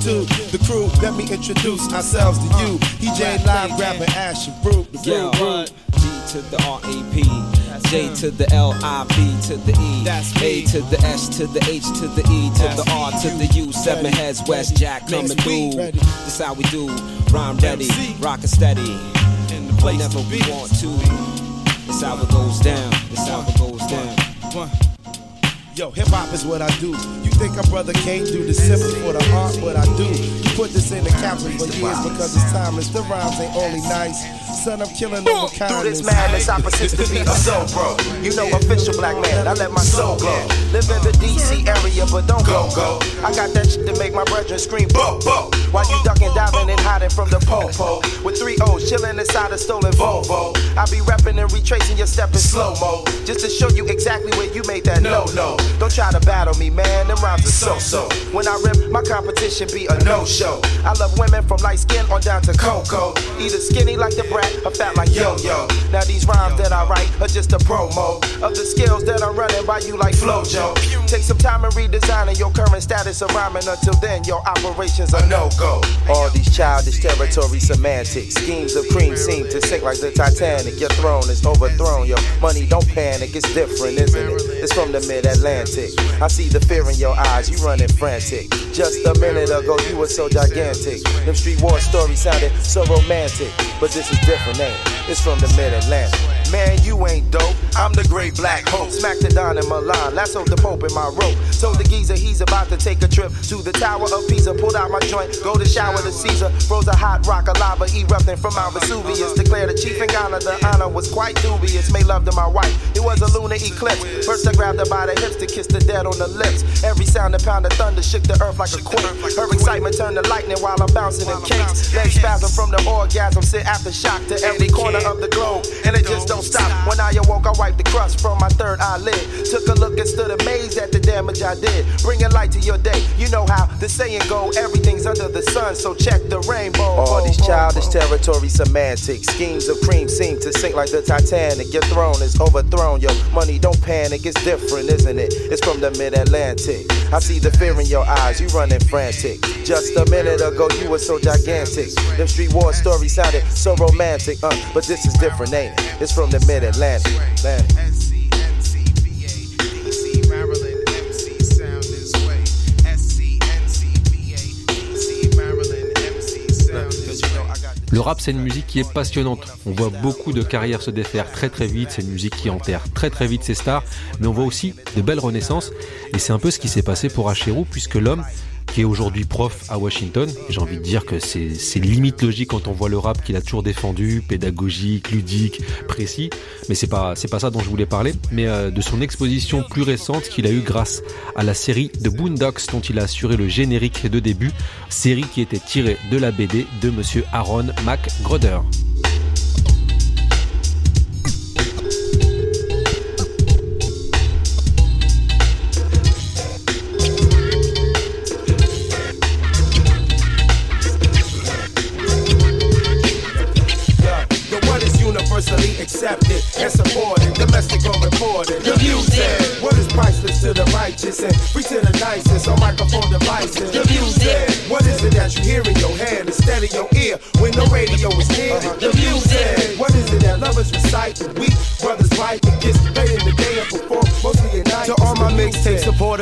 two, the crew. Let me introduce ourselves to you. Uh, he J Live Rap and Asher Rule. The Yeah? G to the R A P, J to the L I V to the E, That's A to the S to the H to the E to the R to the U. Seven heads, West Jack coming through. This how we do. Rhyme ready, rockin' steady. In the place Whenever we want to. This how it goes down. This how it goes down. Yo, hip hop is what I do. You think a brother can't do the simply for the art, but I do. You put this in the caption for years because it's timeless. The rhymes ain't only nice. Son, I'm killing them with Through this madness, I persist to be a soul bro. You know, official black man, I let my soul glow. Live in the DC area, but don't go, go. I got that shit to make my brethren scream, bo, bo. While you ducking, diving, and hiding from the po-po. With three O's chilling inside a stolen Volvo. I be repping and retracing your step in slow mo. Just to show you exactly where you made that no, no. Don't try to battle me, man, them rhymes are so, so. When I rip, my competition be a no show. I love women from light skin on down to cocoa. Either skinny like the brat or fat like yo yo. Now these rhymes that I write are just a promo of the skills that I'm running by you like Flojo. Take some time and redesigning your current status of rhyming. Until then, your operations are no go. All these childish territory semantics, schemes of cream seem to sink like the Titanic. Your throne is overthrown. Your money don't panic. It's different, isn't it? It's from the Mid Atlantic. I see the fear in your eyes. You running frantic. Just a minute ago, you were so gigantic. Them street war stories sounded so romantic, but this is different, ain't it? It's from the Mid Atlantic. Man, you ain't dope. I'm the great black hope. Smack the Don in Milan. Lassoed the Pope in my rope. Told the geezer he's about to take a trip to the Tower of Pisa. Pulled out my joint, go to shower the Caesar. Froze a hot rock of lava erupting from Mount Vesuvius. Declared the chief in Ghana. The honor was quite dubious. Made love to my wife. It was a lunar eclipse. First I grabbed her by the hips to kiss the dead on the lips. Every sound and pound of thunder shook the earth like a quake. Her excitement turned to lightning while I'm bouncing in cakes. Legs spasm from the orgasm. Sit after shock to every corner of the globe. And it just don't stop. When I awoke, I wiped the crust from my third eyelid. Took a look and stood amazed at the damage I did. Bringing light to your day. You know how the saying go, everything's under the sun, so check the rainbow. All these childish territory semantics. Schemes of cream seem to sink like the Titanic. Your throne is overthrown. Your money don't panic. It's different, isn't it? It's from the mid Atlantic. I see the fear in your eyes. You running frantic. Just a minute ago, you were so gigantic. Them street war stories sounded so romantic. Uh, but this is different, ain't it? It's from Le rap, c'est une musique qui est passionnante. On voit beaucoup de carrières se défaire très très vite. C'est une musique qui enterre très très vite ses stars. Mais on voit aussi de belles renaissances. Et c'est un peu ce qui s'est passé pour Acherou, puisque l'homme qui est aujourd'hui prof à Washington, j'ai envie de dire que c'est limite logique quand on voit le rap qu'il a toujours défendu, pédagogique, ludique, précis. Mais c'est pas pas ça dont je voulais parler, mais euh, de son exposition plus récente qu'il a eue grâce à la série The Boondocks dont il a assuré le générique de début, série qui était tirée de la BD de Monsieur Aaron McGruder. To the righteous and free to the nicest on microphone devices? The music. What is it that you hear in your head instead of your ear when the radio is near? The music. What is it that lovers recite and weak brothers write and gets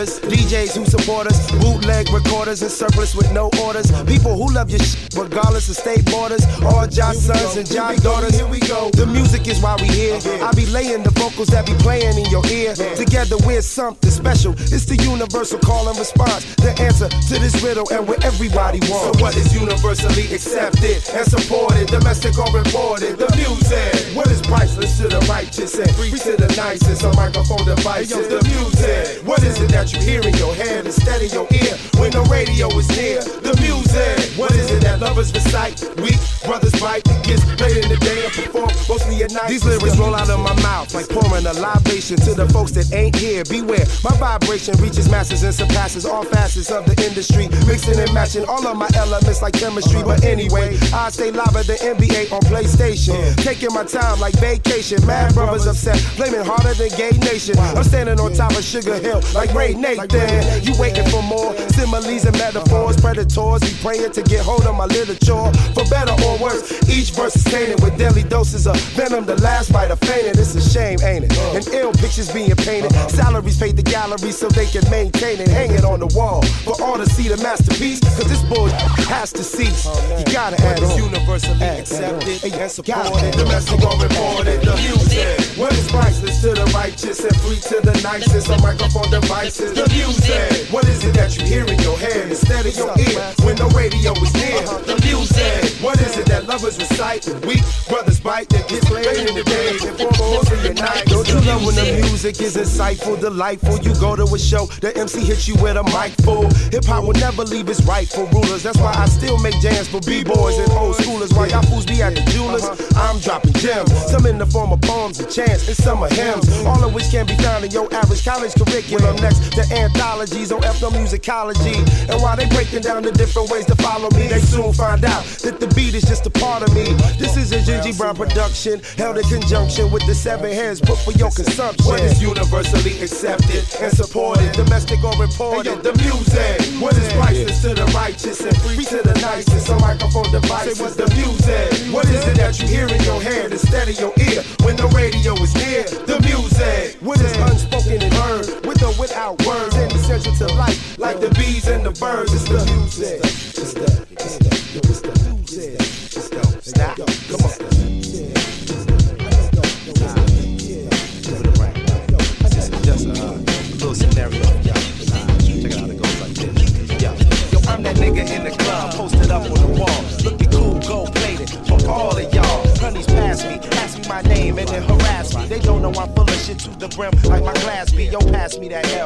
orders. DJs who support us, bootleg recorders and surplus with no orders. People who love your shit regardless of state borders. All Josh sons and Josh daughters. Here we go. The music is why we here. I be laying the vocals that be playing in your ear. Together we're something special. It's the universal call and response. The answer to this riddle and what everybody wants. So what is universally accepted and supported? Domestic or imported? The music. What is priceless to the righteous and free to the nicest? On microphone devices. The music. What is it that you hear in your head instead of your ear when the radio is near? The music. What is it that lovers recite? We brothers bite. Gets played in the day and perform mostly at night. These lyrics roll out of my mouth like pouring a libation to the folks that ain't here. Beware, my vibration reaches masses and surpasses all facets of the industry. Mixing and matching all of my elements like chemistry. But anyway, I stay live at the NBA on PlayStation. Taking my time like vacation. Mad brothers upset, blaming harder than Gay Nation. I'm standing on top of Sugar Hill like Ray Nathan. You waiting for more similes and metaphors. Predators be praying to get hold of my literature. For better or worse, each verse is tainted with deadly doses of venom. The last bite of fainting. It's a shame, ain't it? And ill pictures being painted. Salaries paid the gallery so they can maintain it. Hang it on the wall for all to see the masterpiece. Cause this boy has to cease. Oh, you gotta add on. universally accepted and supported? Domestic or imported? The music. What is priceless to the righteous and free to the nicest? On microphone devices. The music. What is it that you hear in your head instead of your ear when the radio is near? Uh-huh. The music. What is it that lovers recite? Weak brothers bite that gets played in the day and foremost in the night. Don't you love when the music is insightful, delightful? You go to a show, the MC hits you with a mic full. Hip hop will never leave its rightful rulers. That's why I still make jams for b-boys and old schoolers. While y'all fools be at the jewelers, uh-huh. I'm dropping gems. Some in the form of poems and chants, and some are hymns. All of which can be found in your average college curriculum. Next to anthologies on ethnomusicology. And while they breaking down the different ways to follow me, they soon find out that the beat is just a part of me. This is a Gingy Brown production, held in conjunction with the seven heads, put for your consumption. What is universally accepted and supported? Domestic or Hey, yo, imported. the music. What is priceless to the righteous and free to the nicest? On microphone devices. The music. What is it that you hear in your head instead of your ear when the radio is near? The music. What is unspoken and heard, with or without words, and essential to life, Like the bees and the birds, it's the music. It's the, it's the, yo, it's the music. It's the, stop, come on.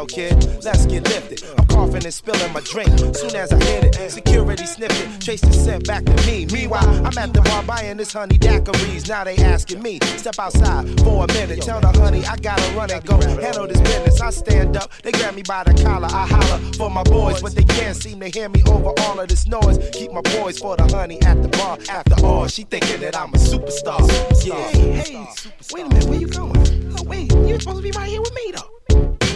Kid. Let's get lifted. I'm coughing and spilling my drink. Soon as I hit it, security sniffed it, traced the scent back to me. Meanwhile, I'm at the bar buying this honey daiquiris. Now they asking me, step outside for a minute. Tell the honey I gotta run and go handle this business. I stand up, they grab me by the collar. I holler for my boys, but they can't seem to hear me over all of this noise. Keep my boys for the honey at the bar. After all, she thinking that I'm a superstar. Yeah. Hey, hey, wait a minute, where you going? Oh, wait, you're supposed to be right here with me though.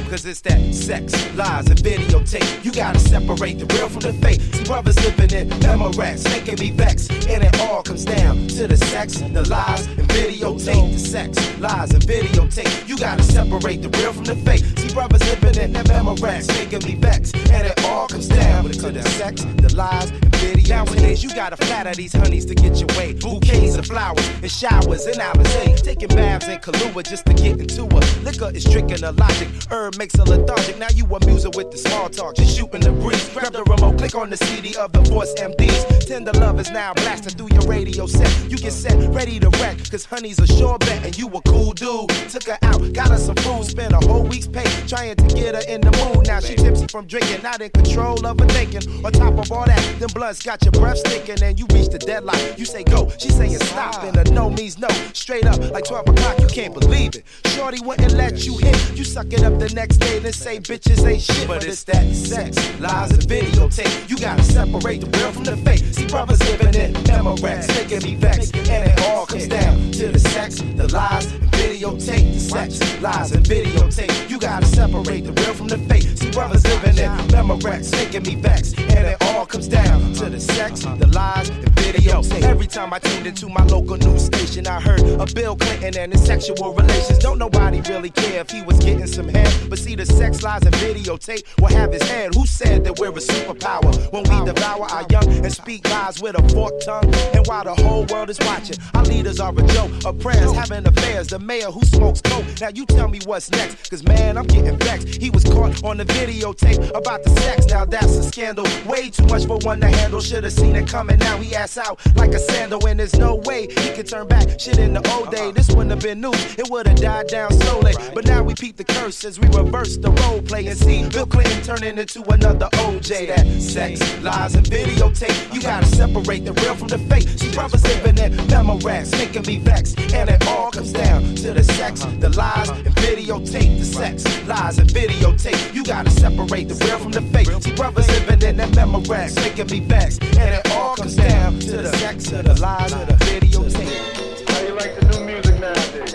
Cause it's that sex, lies, and videotape. You gotta separate the real from the fake. See, brothers living in Memorex, making me vex. And it all comes down to the sex, the lies, and videotape. The sex, lies, and videotape. You gotta separate the real from the fake. See, brothers living in Memorex, making me vex. And it all comes down to the sex, the lies, and videotape. Nowadays, you gotta flatter these honeys to get your way. Bouquets of flowers, and showers, and Alizé. Taking baths in Kahlua just to get into a liquor is tricking the logic. Herb makes a lethargic. Now you amuse her with the small talk, just shooting the breeze. Grab the remote, click on the CD of the Force MDs. Tender love is now blasting through your radio set. You get set, ready to wreck, cause honey's a sure bet, and you a cool dude. Took her out, got her some food, spent a whole week's pay trying to get her in the mood. Now she tipsy from drinking, not in control of her thinking. On top of all that, them bloods got your breath stinking, and you reach the deadline. You say go, she saying stop, and a no means no. Straight up, like 12 o'clock, you can't believe it. Shorty wouldn't let you hit, you suck it up the next day, then say bitches ain't shit. But it's that sex, lies, and videotape. You gotta separate the real from the fake. See, brothers living in Memorex, making me vex, and it all comes down to the sex, the lies, and videotape. The sex, lies, and videotape. You gotta separate the real from the fake. See, brothers living in Memorex, making me vex, and it all comes down to the sex, the lies, and videotape. Every time I tuned into my local news station, I heard of Bill Clinton and his sexual relations. Don't nobody really care if he was getting some head. But see, the sex lies and videotape will have his head. Who said that we're a superpower when we devour our young and speak lies with a forked tongue? And while the whole world is watching, our leaders are a joke of prayers, having affairs. The mayor who smokes coke. Now you tell me what's next, cause man, I'm getting vexed. He was caught on the videotape about the sex. Now that's a scandal. Way too much for one to handle. Should've seen it coming. Now he ass out like a sandal, and there's no way he could turn back. Shit in the old day, this wouldn't have been news. It would've died down slowly. But now we peep the curse as we reverse the role play and see Bill Clinton turning into another OJ. That sex, lies, and videotape. You gotta separate the real from the fake. See brothers living in memories, making me vex. and it all comes down to the sex, the lies, and videotape. The sex, lies, and videotape. You gotta separate the real from the fake. See brothers living in their memories, making me vexed, and it all comes down to the sex, to the lies, and the videotape. How you like the new music nowadays?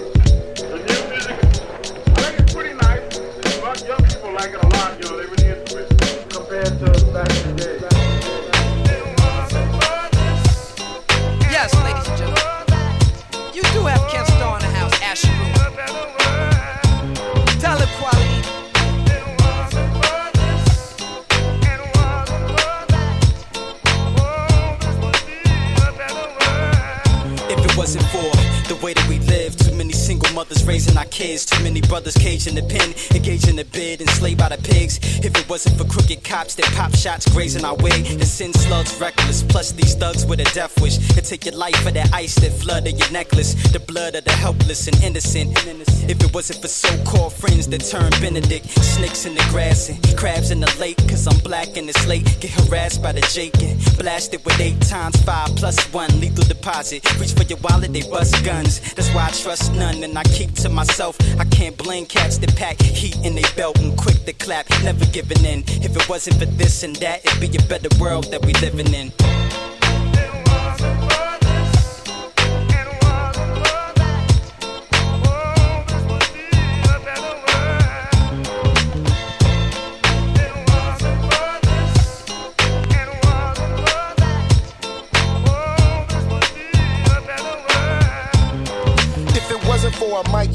The new music, I think it's pretty nice, but young people like it a lot, you know, they really into it compared to back in the day. Way that we mothers raising our kids, too many brothers caged in the pen, engaged in the bid, enslaved by the pigs. If it wasn't for crooked cops that pop shots grazing our way, the sin slugs reckless, plus these thugs with a death wish. To take your life for that ice that flooded your necklace, the blood of the helpless and innocent. If it wasn't for so called friends that turn Benedict, snakes in the grass and crabs in the lake, cause I'm black and it's late, get harassed by the Jake and blasted with eight times five plus one lethal deposit. Reach for your wallet, they bust guns. That's why I trust none and I keep to myself. I can't blame cats that pack heat in they belt and quick to clap, never giving in. If it wasn't for this and that, it'd be a better world that we living in.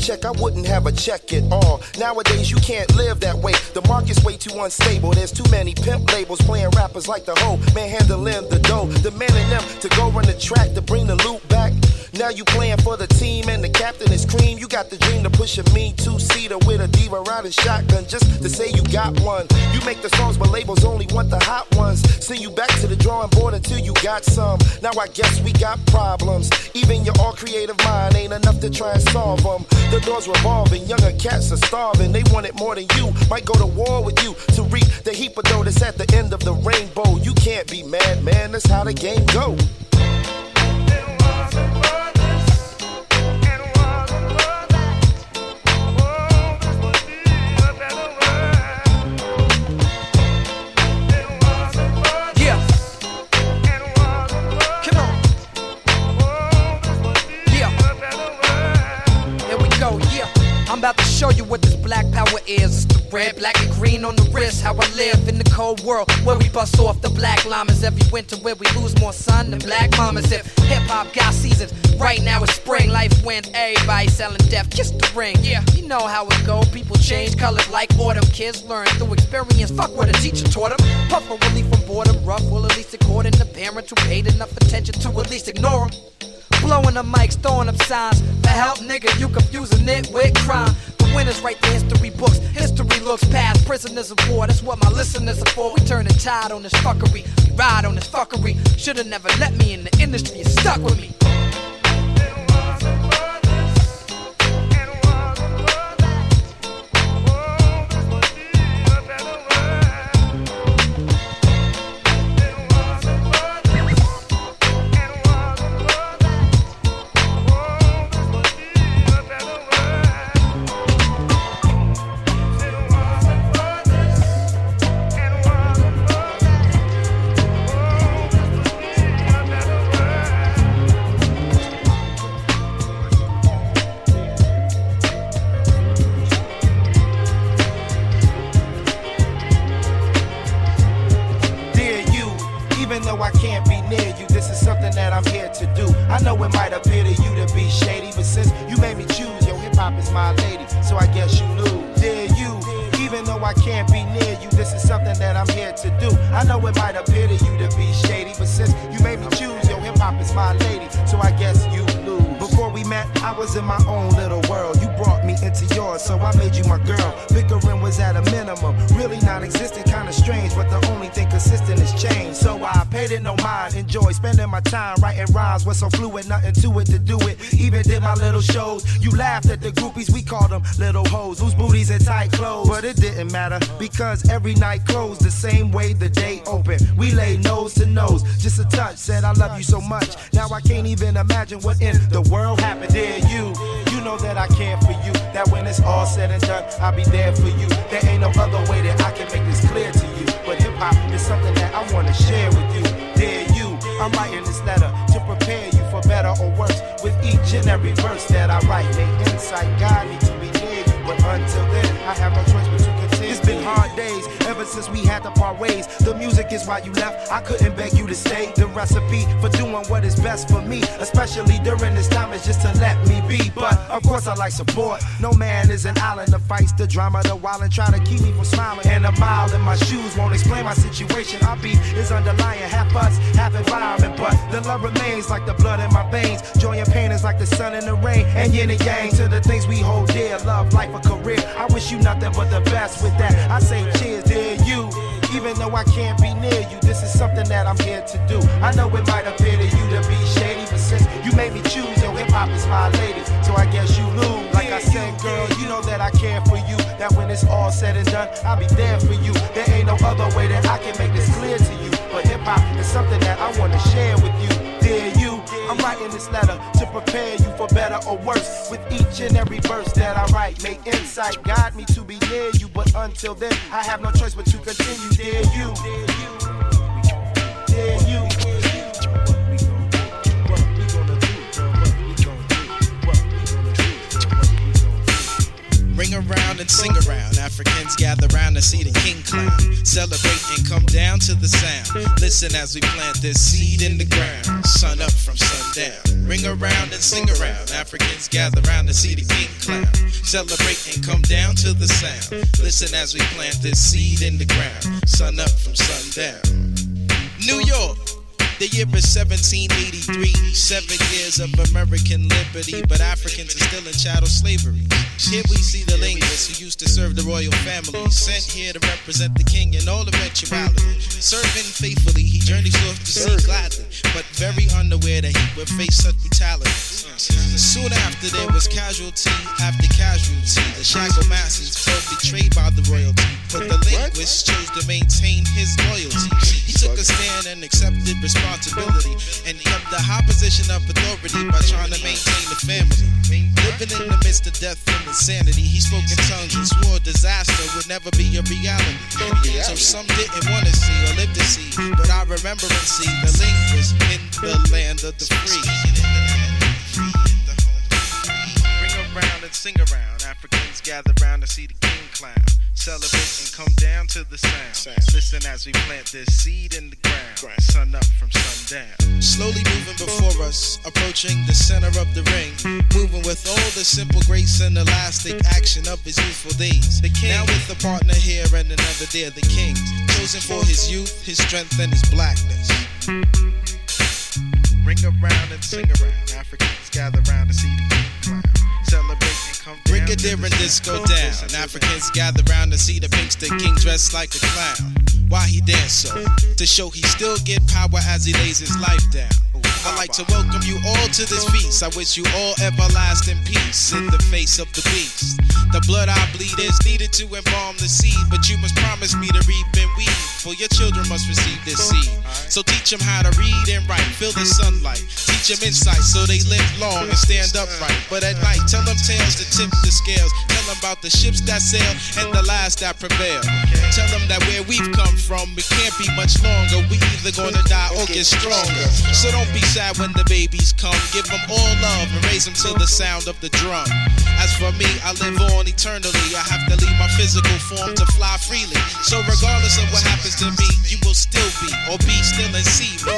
Check, I wouldn't have a check at all. Nowadays, you can't live that way. The market's way too unstable. There's too many pimp labels playing rappers like the hoe, man handling the dough. Demanding them to go run the track to bring the loot back. Now you playing for the team and the captain is cream. You got the dream to push a mean two seater with a diva riding shotgun just to say you got one. You make the songs, but labels only want the hot ones. Send you back to the drawing board until you got some. Now I guess we got problems. Even your all creative mind ain't enough to try and solve them. The doors revolving, younger cats are starving. They want it more than you. Might go to war with you to reap the heap of dough that's at the end of the rainbow. You can't be mad, man. That's how the game go. I'm about to show you what this black power is. It's the red, black, and green on the wrist. How I live in the cold world where we bust off the black llamas every winter, where we lose more sun than black mamas. If hip hop got seasons, right now it's spring. Life went everybody selling death. Kiss the ring. Yeah, you know how it go. People change colors like autumn. Kids learn through experience. Fuck what a teacher taught them. Puff a relief from boredom. Rough will at least according to parents who paid enough attention to at least ignore them. Blowing the mics, throwing up signs. For help, nigga, you confusing it with crime. The winners write the history books. History looks past prisoners of war. That's what my listeners are for. We turn the tide on this fuckery. We ride on this fuckery. Should've never let me in the industry. You stuck with me. Because every night closed the same way the day opened. We lay nose to nose, just a touch. Said I love you so much. Now I can't even imagine what in the world happened. Dear you, you know that I care for you. That when it's all said and done, I'll be there for you. There ain't no other way that I can make this clear to you. But hip hop is something that I wanna share with you. Dear you, I'm writing this letter to prepare you for better or worse. With each and every verse that I write, may insight guide me to be near you. But until then, I have no choice hard ever since we had to part ways. The music is why you left. I couldn't beg you to stay. The recipe for doing what is best for me, especially during this time, is just to let me be. But of course, I like support. No man is an island that fights the drama, the wild, and try to keep me from smiling. And a mile in my shoes won't explain my situation. Our beat is underlying half us, half environment. But the love remains like the blood in my veins. Joy and pain is like the sun and the rain. And yin and yang to the things we hold dear. Love, life, a career. I wish you nothing but the best with that. I say cheers, dear you. Even though I can't be near you, this is something that I'm here to do. I know it might appear to you to be shady, but since you made me choose, yo, hip hop is my lady. So I guess you lose. Like I said, girl, you know that I care for you. That when it's all said and done, I'll be there for you. There ain't no other way that I can make this clear to you. But hip hop is something that I wanna share with you. Dear you, I'm writing this letter to prepare you for better or worse. With each and every verse that I write, may insight guide me to be near you. But until then, I have no choice but to continue. Dear you, dear you. Ring around and sing around. Africans gather round to see the king clown. Celebrate and come down to the sound. Listen as we plant this seed in the ground. Sun up from sundown. Ring around and sing around. Africans gather round to see the king clown. Celebrate and come down to the sound. Listen as we plant this seed in the ground. Sun up from sundown. New York. The year is 1783. Seven years of American liberty, but Africans are still in chattel slavery. Here we see the linguist who used to serve the royal family, sent here to represent the king in all eventuality. Serving faithfully, he journeys forth to sea gladly, but very unaware that he would face such brutality. Soon after, there was casualty after casualty. The shackled masses felt betrayed by the royalty, but the linguist chose to maintain his loyalty. He took a stand and accepted responsibility and kept the high position of authority by trying to maintain the family. Living in the midst of death and insanity, he spoke in tongues and swore disaster would never be a reality. So some didn't want to see or live to see, but I remember and see the linguist in the land of the free. Ring around and sing around. Africans gather round to see the king clown. Celebrate and come down to the sound. Listen as we plant this seed in the ground. Sun up from sundown. Slowly moving before us, approaching the center of the ring. Moving with all the simple grace and elastic action of his youthful days. The king, now with a partner here and another there, the king. Chosen for his youth, his strength, and his blackness. Ring around and sing around. Africans gather round to see the king clown. Celebrate and come down. Brigadier and disco down. Africans gather round to see the Pinkster King dressed like a clown. Why he dance so? To show he still get power as he lays his life down. I'd like to welcome you all to this feast. I wish you all everlasting peace in the face of the beast. The blood I bleed is needed to embalm the seed, but you must promise me to reap and weed, for your children must receive this seed. So teach them how to read and write, feel the sunlight. Teach them insight so they live long and stand upright. But at night, tell them tales to tip the scales. Tell them about the ships that sail and the lies that prevail. Tell them that where we've come from, it can't be much longer. We either gonna die or get stronger. So don't be sad when the babies come. Give them all love and raise them to the sound of the drum. As for me, I live on eternally. I have to leave my physical form to fly freely. So regardless of what happens to me, you will still be or be still and see me.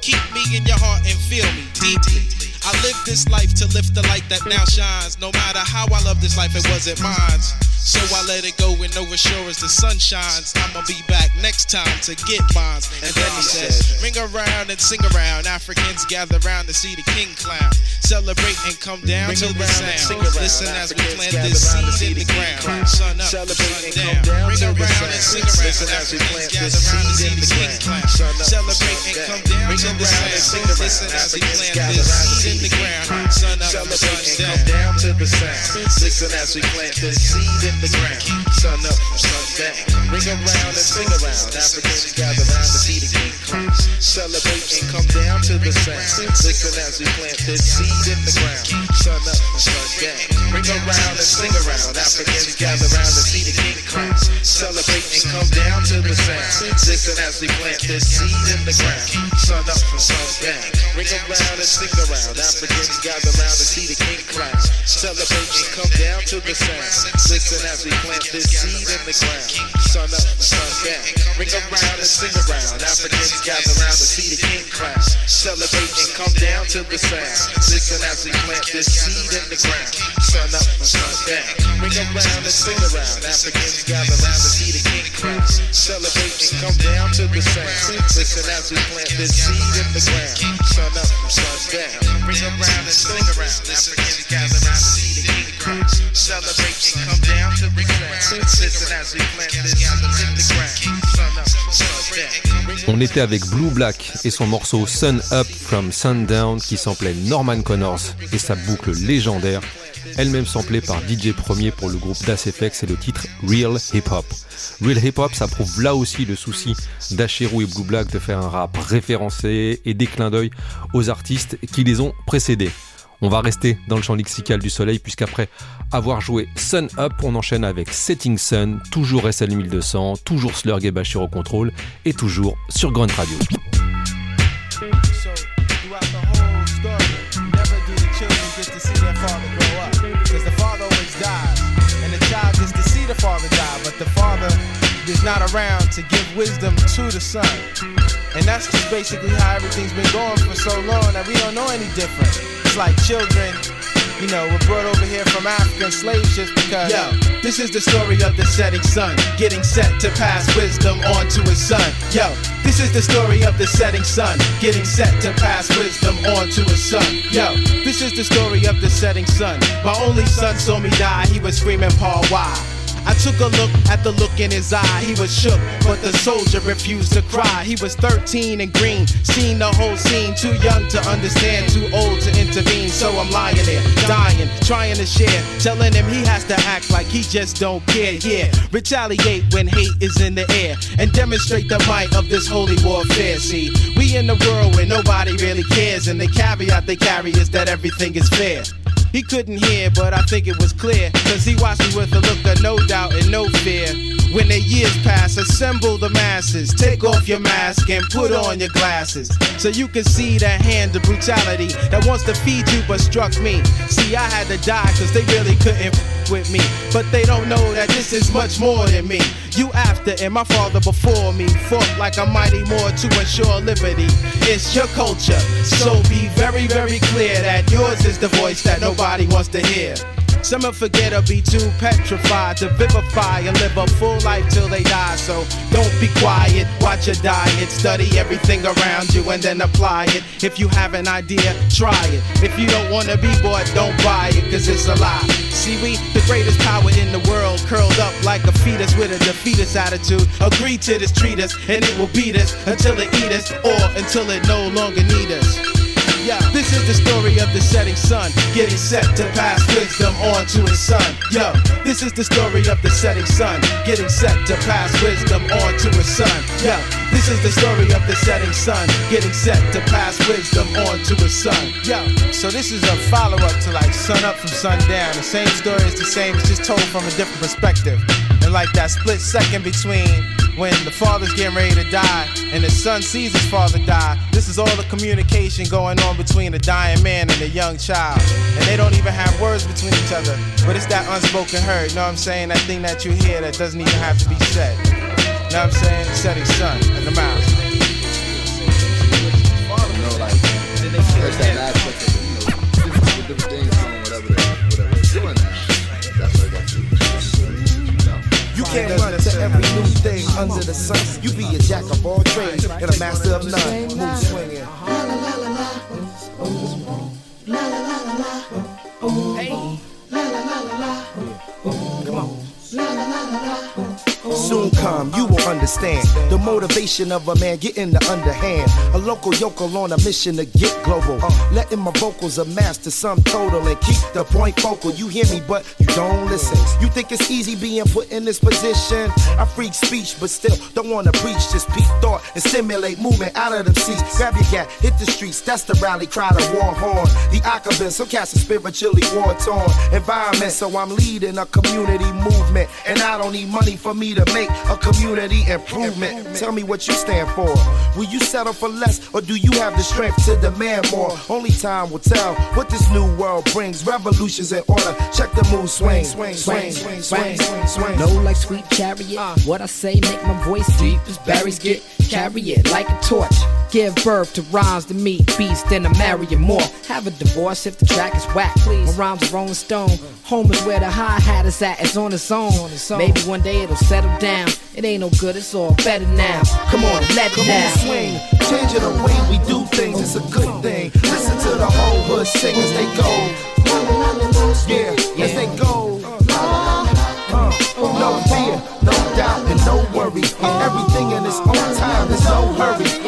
Keep me in your heart and feel me deeply. I live this life to lift the light that now shines. No matter how I love this life, it wasn't mine. So I let it go with no assurance the sun shines. I'ma be back next time to get mine. And then he says, Ring around and sing around. Africans gather round to see the king clown. Celebrate and come down to the sound. Listen as we plant this seed in the ground. Sun up, sun down. Ring around and sing around. Africans gather round to see the king clown. Celebrate and come down to the sound. Listen as we plant this seed in the ground. Sun up, sun down. to the sound. Listen as we plant this seed in the ground. Sun up, sun down. Ring around and sing around. Africans gather round to see the king crown. Celebrate and come down to the sound. Listen as we plant this seed in the ground. Sun up, sun down. Ring around and sing around. Africans gather round to see the king crown. Celebrate and come down to the sound. Listen as we plant this seed in the ground. Sun up, sun down. Ring around and sing around. Africans gather round to see the king crown. Celebrate and come down to the sound. Listen as we plant this seed in the ground. Sun up, sun down. Ring around and sing around. Africans gather round to see the king crown. Celebrate and come down to the sound. Listen as we plant this seed in the ground. Sun up, sun down. Ring around and sing around. Africans gather round to see the king crown. Celebrate and come down to the sound. Listen as we plant this seed in the ground. Sun up, sun down. Ring around and sing around. Africans gather round to see the king. On était avec Blue Black et son morceau Sun Up from Sundown qui samplait Norman Connors et sa boucle légendaire, elle-même samplée par DJ Premier pour le groupe Das FX et le titre Real Hip Hop. Real Hip Hop, ça prouve là aussi le souci d'Acherou et Blue Black de faire un rap référencé et des clins d'œil aux artistes qui les ont précédés. On va rester dans le champ lexical du soleil puisqu'après avoir joué Sun Up, on enchaîne avec Setting Sun, toujours SL 1200, toujours Slurg et Bashir au contrôle et toujours sur Grunt Radio. It's like children, you know, were brought over here from African slave ships because. Yo, this is the story of the setting sun, getting set to pass wisdom on to his son. Yo, this is the story of the setting sun, getting set to pass wisdom on to his son. Yo, This is the story of the setting sun. my only son saw me die, he was screaming, Paul, why? I took a look at the look in his eye. He was shook, but the soldier refused to cry. He was 13 and green, seen the whole scene. Too young to understand, too old to intervene. So I'm lying there, dying, trying to share, telling him he has to act like he just don't care. Yeah, retaliate when hate is in the air, and demonstrate the might of this holy warfare. See, we in the world where nobody really cares, and the caveat they carry is that everything is fair. He couldn't hear, but I think it was clear. Cause he watched me with a look of no doubt and no fear. When the years pass, assemble the masses. Take off your mask and put on your glasses. So you can see that hand of brutality that wants to feed you but struck me. See, I had to die cause they really couldn't with me. But they don't know that this is much more than me. You after and my father before me fought like a mighty more to ensure liberty. It's your culture. So be very, very clear that yours is the voice that nobody wants to hear. Some will forget or be too petrified to vivify and live a full life till they die. So don't be quiet, watch your diet, study everything around you and then apply it. If you have an idea, try it. If you don't wanna be bored, don't buy it, cause it's a lie. See, we the greatest power in the world, curled up like a fetus with a defeatist attitude. Agree to this, treat us, and it will beat us until it eat us or until it no longer need us. Yeah, this is the story of the setting sun, getting set to pass wisdom on to his son. Yo, this is the story of the setting sun, getting set to pass wisdom on to his son. Yo, this is the story of the setting sun, getting set to pass wisdom on to his son. Yo, so this is a follow up to like sun up from sundown. The same story is the same, it's just told from a different perspective. And like that split second between when the father's getting ready to die and the son sees his father die, this is all the communication going on between a dying man and a young child. And they don't even have words between each other, but it's that unspoken hurt, you know what I'm saying? That thing that you hear that doesn't even have to be said. You know what I'm saying? Setting said his son in the mouth. You know, like, there's that you know, different things can't run every new thing under the sun. You be a jack of all trades and a master of none. Move swinging. la La la la la la. Come on. La la la la la soon come, you will understand the motivation of a man getting the underhand. A local yokel on a mission to get global. Letting my vocals amass to some total and keep the point focal. You hear me, but you don't listen. You think it's easy being put in this position? I freak speech, but still don't wanna preach. Just peak thought and stimulate movement out of them seats. Grab your gat, hit the streets. That's the rally cry, the war horn. The Akabin, some cats are spiritually war torn. Environment, so I'm leading a community movement. And I don't need money for me to make a community improvement. Tell me what you stand for. Will you settle for less, or do you have the strength to demand more? Only time will tell what this new world brings. Revolutions in order. Check the mood swing, swing, swing, swing, swing, swing, swing. No like sweet chariot. Uh. What I say make my voice deep as berries get. Carry it like a torch. Give birth to rhymes to meet beats, then I marry you more. Have a divorce if the track is whack. My rhymes are Rolling Stone. Home is where the hi hat is at. It's on its own. Maybe one day it'll settle down. It ain't no good. It's all better now. Come on, let it Come now. on, swing. Changing the way we do things, it's a good thing. Listen to the whole hood sing as they go. Yeah, as they go. Uh, no fear, no doubt, and no worry. And Everything in its own time, there's no hurry.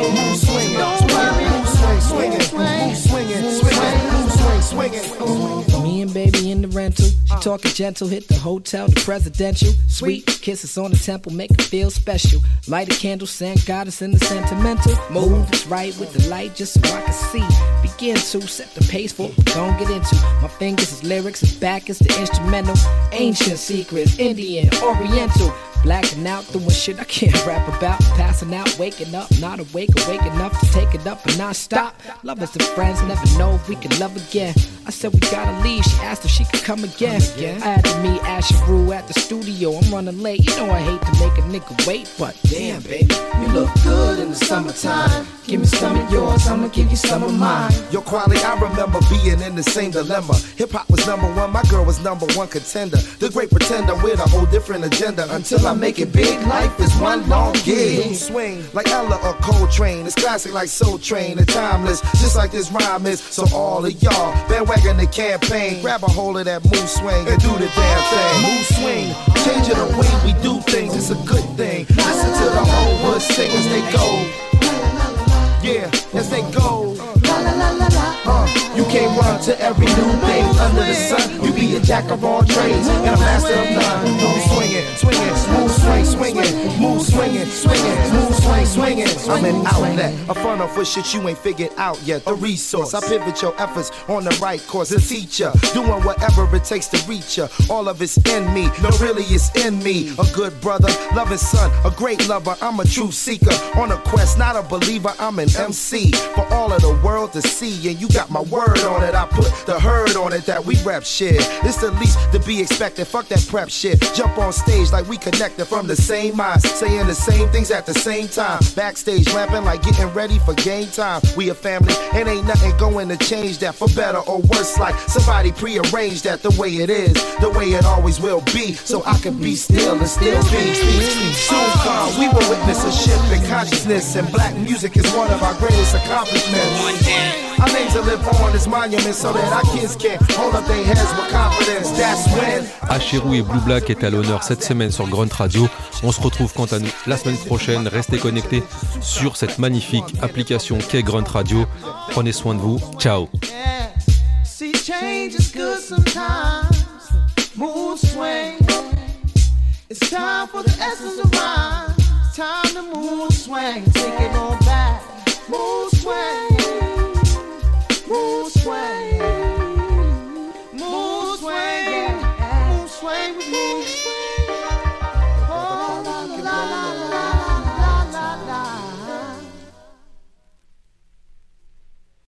Talking gentle, hit the hotel, the presidential. Sweet kisses on the temple, make it feel special. Light a candle, send goddess in the sentimental. Move it's right with the light, just so I can see. Begin to set the pace for what gon' get into. My fingers is lyrics, his back is the instrumental. Ancient secrets, Indian, Oriental. Blacking out, doing shit I can't rap about. Passing out, waking up, not awake, awake enough to take it up and not stop. Lovers and friends never know if we can love again. I said we gotta leave, she asked if she could come again. I had to meet Asheru at the studio, I'm running late. You know I hate to make a nigga wait, but damn, baby, you look good in the summertime. Give me some of yours, I'ma give you some of mine. Your quality, I remember being in the same dilemma. Hip hop was number one, my girl was number one contender. The great pretender with a whole different agenda. Until I make it big, life is one long gig. Swing like Ella or Coltrane. It's classic like Soul Train and timeless, just like this rhyme is. So all of y'all, bandwagon the campaign. Grab a hold of that move swing and do the damn thing. Move swing, changing the way we do things. It's a good thing. Listen to the whole hood sing as they go. Yeah, as they go. You can't run to every new thing under the sun. You be a jack of all trades and a master of none. Move swinging, swinging, smooth swing, swinging, move swinging, swinging, smooth swing, swinging. I'm an outlet, a of with shit you ain't figured out yet. The resource, I pivot your efforts on the right course. A teacher, doing whatever it takes to reach ya. All of it's in me, no, really it's in me. A good brother, loving son, a great lover. I'm a true seeker on a quest, not a believer. I'm an MC for all of the world to see, and you got my word on it. I put the herd on it that we rap shit. It's the least to be expected. Fuck that prep shit. Jump on stage like we connected from the same minds, saying the same things at the same time. Backstage lamping like getting ready for game time. We a family, and ain't nothing going to change that for better or worse. Like somebody prearranged that the way it is, the way it always will be. So I can be still and still be. Soon come, we will witness a shift in consciousness, and black music is one of our greatest accomplishments. Our names will live on as monuments so that our kids can hold up their heads with confidence. That's when. Asheru et Blue Black est à l'honneur cette semaine sur Grunt Radio. On se retrouve quant à nous la semaine prochaine. Restez connectés sur cette magnifique application qu'est Grunt Radio. Prenez soin de vous. Ciao. See, change is good sometimes. Mood swing. It's time for the essence of rhyme. It's time to move swing. Take it on back. Mood swing. swing, moon swing, moon swing, with swing.